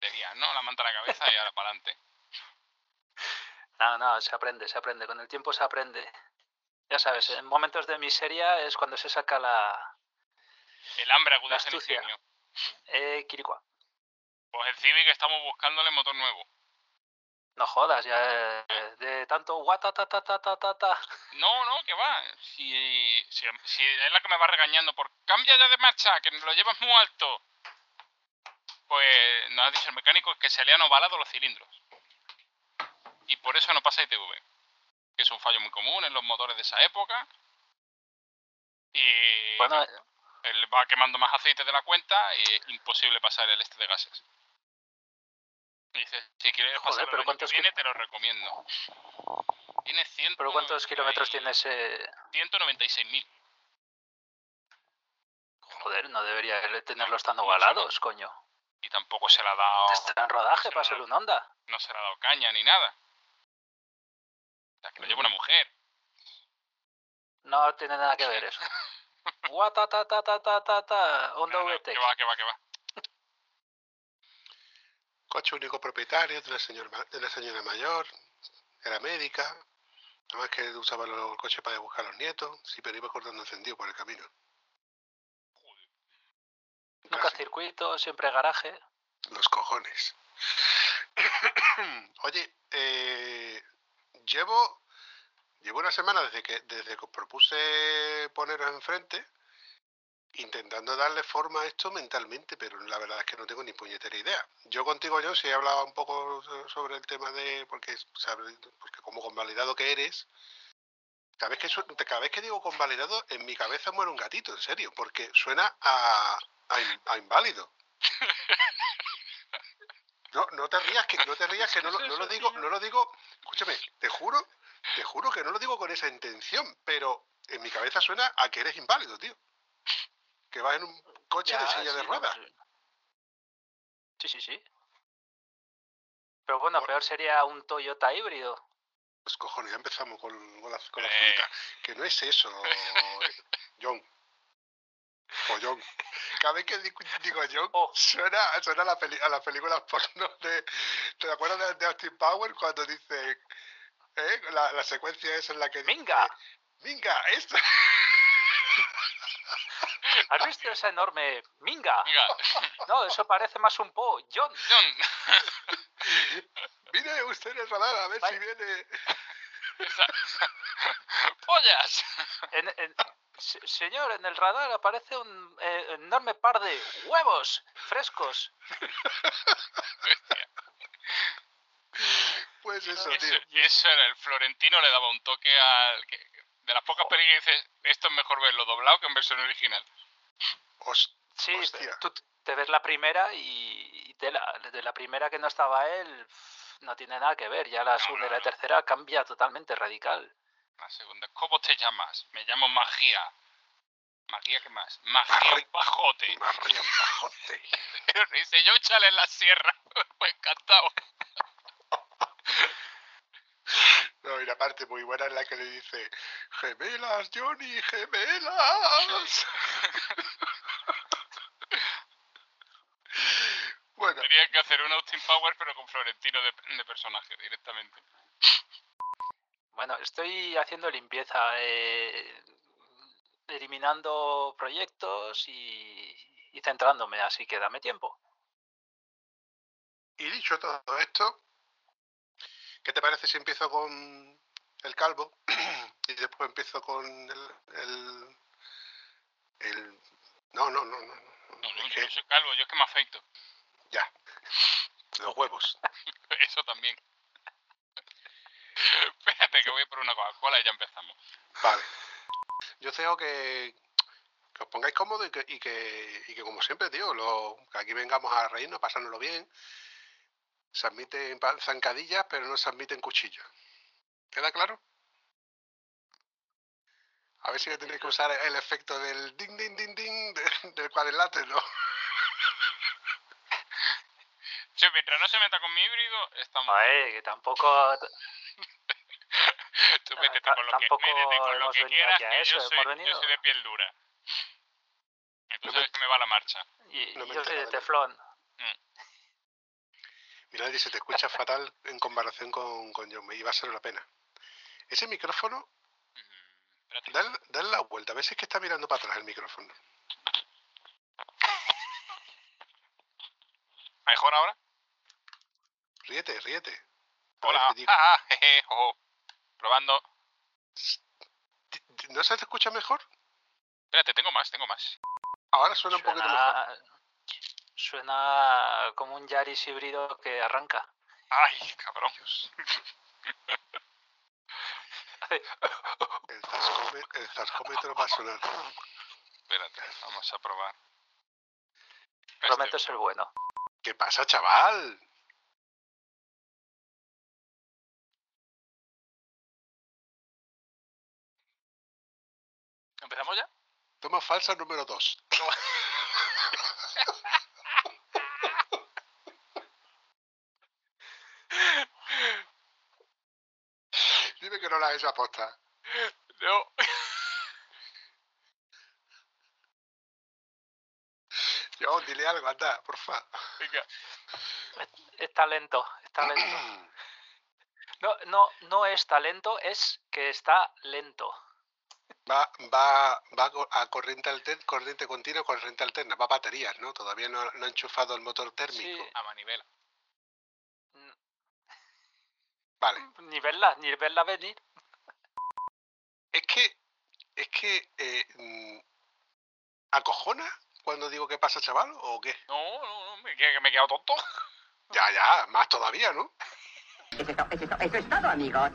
Te guías, ¿no? La manta a la cabeza y ahora para adelante. No, no, se aprende, se aprende. Con el tiempo se aprende. Ya sabes, en momentos de miseria es cuando se saca la... El hambre La agudeza el ingenio. Eh, Quiricua. Pues el Civic estamos buscándole motor nuevo. No jodas, ya eh, de tanto guata ta ta ta ta ta ta. No, no, que va. Si, si, si es la que me va regañando por cambia ya de marcha, que lo llevas muy alto. Pues nos ha dicho el mecánico que se le han ovalado los cilindros. Y por eso no pasa ITV. Que es un fallo muy común en los motores de esa época. Y Bueno, él va quemando más aceite de la cuenta y es imposible pasar el este de gases. Y dice, si quieres Joder, pasar pero ¿cuántos viene, te lo recomiendo. Tiene 100, pero ¿cuántos kilómetros tiene ese...? 196.000. Joder, no debería tenerlos tan ovalados, coño. Y tampoco se le ha dado... Está en rodaje para ser un Honda. No se le ha dado caña ni nada. O sea, que lo lleva una mujer. No tiene nada que ver eso. Guata ta ta ta ta ta ta. Honda No, no, VT. que va, que va, que va. Coche único propietario de una, señora, ma- de una señora mayor, era médica, además que usaba los- el coche para buscar a los nietos, sí, pero iba cortando encendido por el camino. Nunca circuito, siempre garaje. Los cojones. Oye, eh, llevo llevo una semana desde que desde que os propuse poneros enfrente intentando darle forma a esto mentalmente, pero la verdad es que no tengo ni puñetera idea. Yo contigo yo sí he hablado un poco so- sobre el tema de porque sabes, porque como convalidado que eres, cada vez que cada vez que digo convalidado en mi cabeza muere un gatito, en serio, porque suena a a, in- a inválido. No, no te rías que no te rías que no, lo- no lo digo, no lo digo, escúchame, te juro, te juro que no lo digo con esa intención, pero en mi cabeza suena a que eres inválido, tío. Que vas en un coche de silla de ruedas. no, Sí, sí, sí. Pero bueno, peor sería un Toyota híbrido. Pues cojones, ya empezamos con, con la, con la Eh. Que no es eso, John. O John. Cada vez que digo, digo John, Oh. suena, suena a, la peli- a las películas porno de. ¿Te acuerdas de, de Austin Power cuando dice. eh, La, la secuencia esa en la que dice. ¡Minga! ¡Minga! ¡Esto! ¿Has visto esa enorme minga? No, eso parece más un po. John, John. Mire usted el radar a ver si viene. ¡Pollas! en- en- se- señor, en el radar aparece un eh, enorme par de huevos frescos. Pues eso, Eso, tío. eso era, el Florentino le daba un toque al... que- de las pocas películas que dices, esto es mejor verlo doblado que en versión original. Os- Sí, tú te ves la primera y de la, de la primera que no estaba él no tiene nada que ver. Ya la segunda y la tercera cambia totalmente radical. La segunda, ¿cómo te llamas? Me llamo Magia. ¿Magia qué más? Magia un pajote. Magia un pajote. Dice, yo chale en la sierra. pues encantado. No, y la parte muy buena es la que le dice, gemelas, Johnny, gemelas. bueno. Tenía que hacer un Austin Power, pero con Florentino de, de personaje directamente. Bueno, estoy haciendo limpieza, eh, eliminando proyectos y, y centrándome, así que dame tiempo. Y dicho todo esto, ¿qué te parece si empiezo con el calvo y después empiezo con el... el, el- no, no, no, no. no, No, no, es yo que- no soy calvo, yo es que me afeito. ya. Los huevos. Eso también. Espérate que voy por una Coca-Cola y ya empezamos. Vale. Yo tengo que, que os pongáis cómodos y que, y que, y que como siempre, tío, lo, que aquí vengamos a reírnos, pasárnoslo bien. Se admiten zancadillas, pero no se admiten cuchillos. ¿Queda claro? A ver si me tenéis que usar el efecto del ding, ding, ding, ding de- del cuadrilátero. Sí, mientras no se meta con mi híbrido, estamos. Joder, que tampoco... Tú métete con lo que, tampoco métete con lo hemos que venido quieras, aquí a que eso, yo soy, yo venido- soy de piel dura. Tú sabes que me va la marcha. Y, No yo soy de teflón. Mira, dice, te escucha fatal en comparación con, con John May, y va a ser la pena. Ese micrófono, dale, dale la vuelta, a ver si es que está mirando para atrás el micrófono. ¿Mejor ahora? Ríete, ríete. Hola. Ah, jeje, ojo. Probando. ¿No se te escucha mejor? Espérate, tengo más, tengo más. Ahora suena un poquito mejor. Suena, como un Yaris híbrido que arranca. Ay, cabrón. El, zascóme- el zascómetro va a sonar. Espérate, vamos a probar. Prometo ser bueno. ¿Qué pasa, chaval? ¿Empezamos ya? Toma falsa número 2. Dime que no la has hecho aposta. No. Yo, dile algo, anda, porfa. Venga. Es talento, es talento. No, no, no es talento, es que está lento. Va, va, va co- a corriente alterna, corriente continua, corriente alterna. Va a baterías, ¿no? Todavía no, no ha enchufado el motor térmico. A manivela. Vale. Ni verla, ni verla venir. Es que, es que, eh, mm, ¿acojona cuando digo que pasa, chaval? ¿O qué? No, no, no, me, que me he quedado tonto. Ya, ya, más todavía, ¿no? Eso es, eso eso es todo, amigos.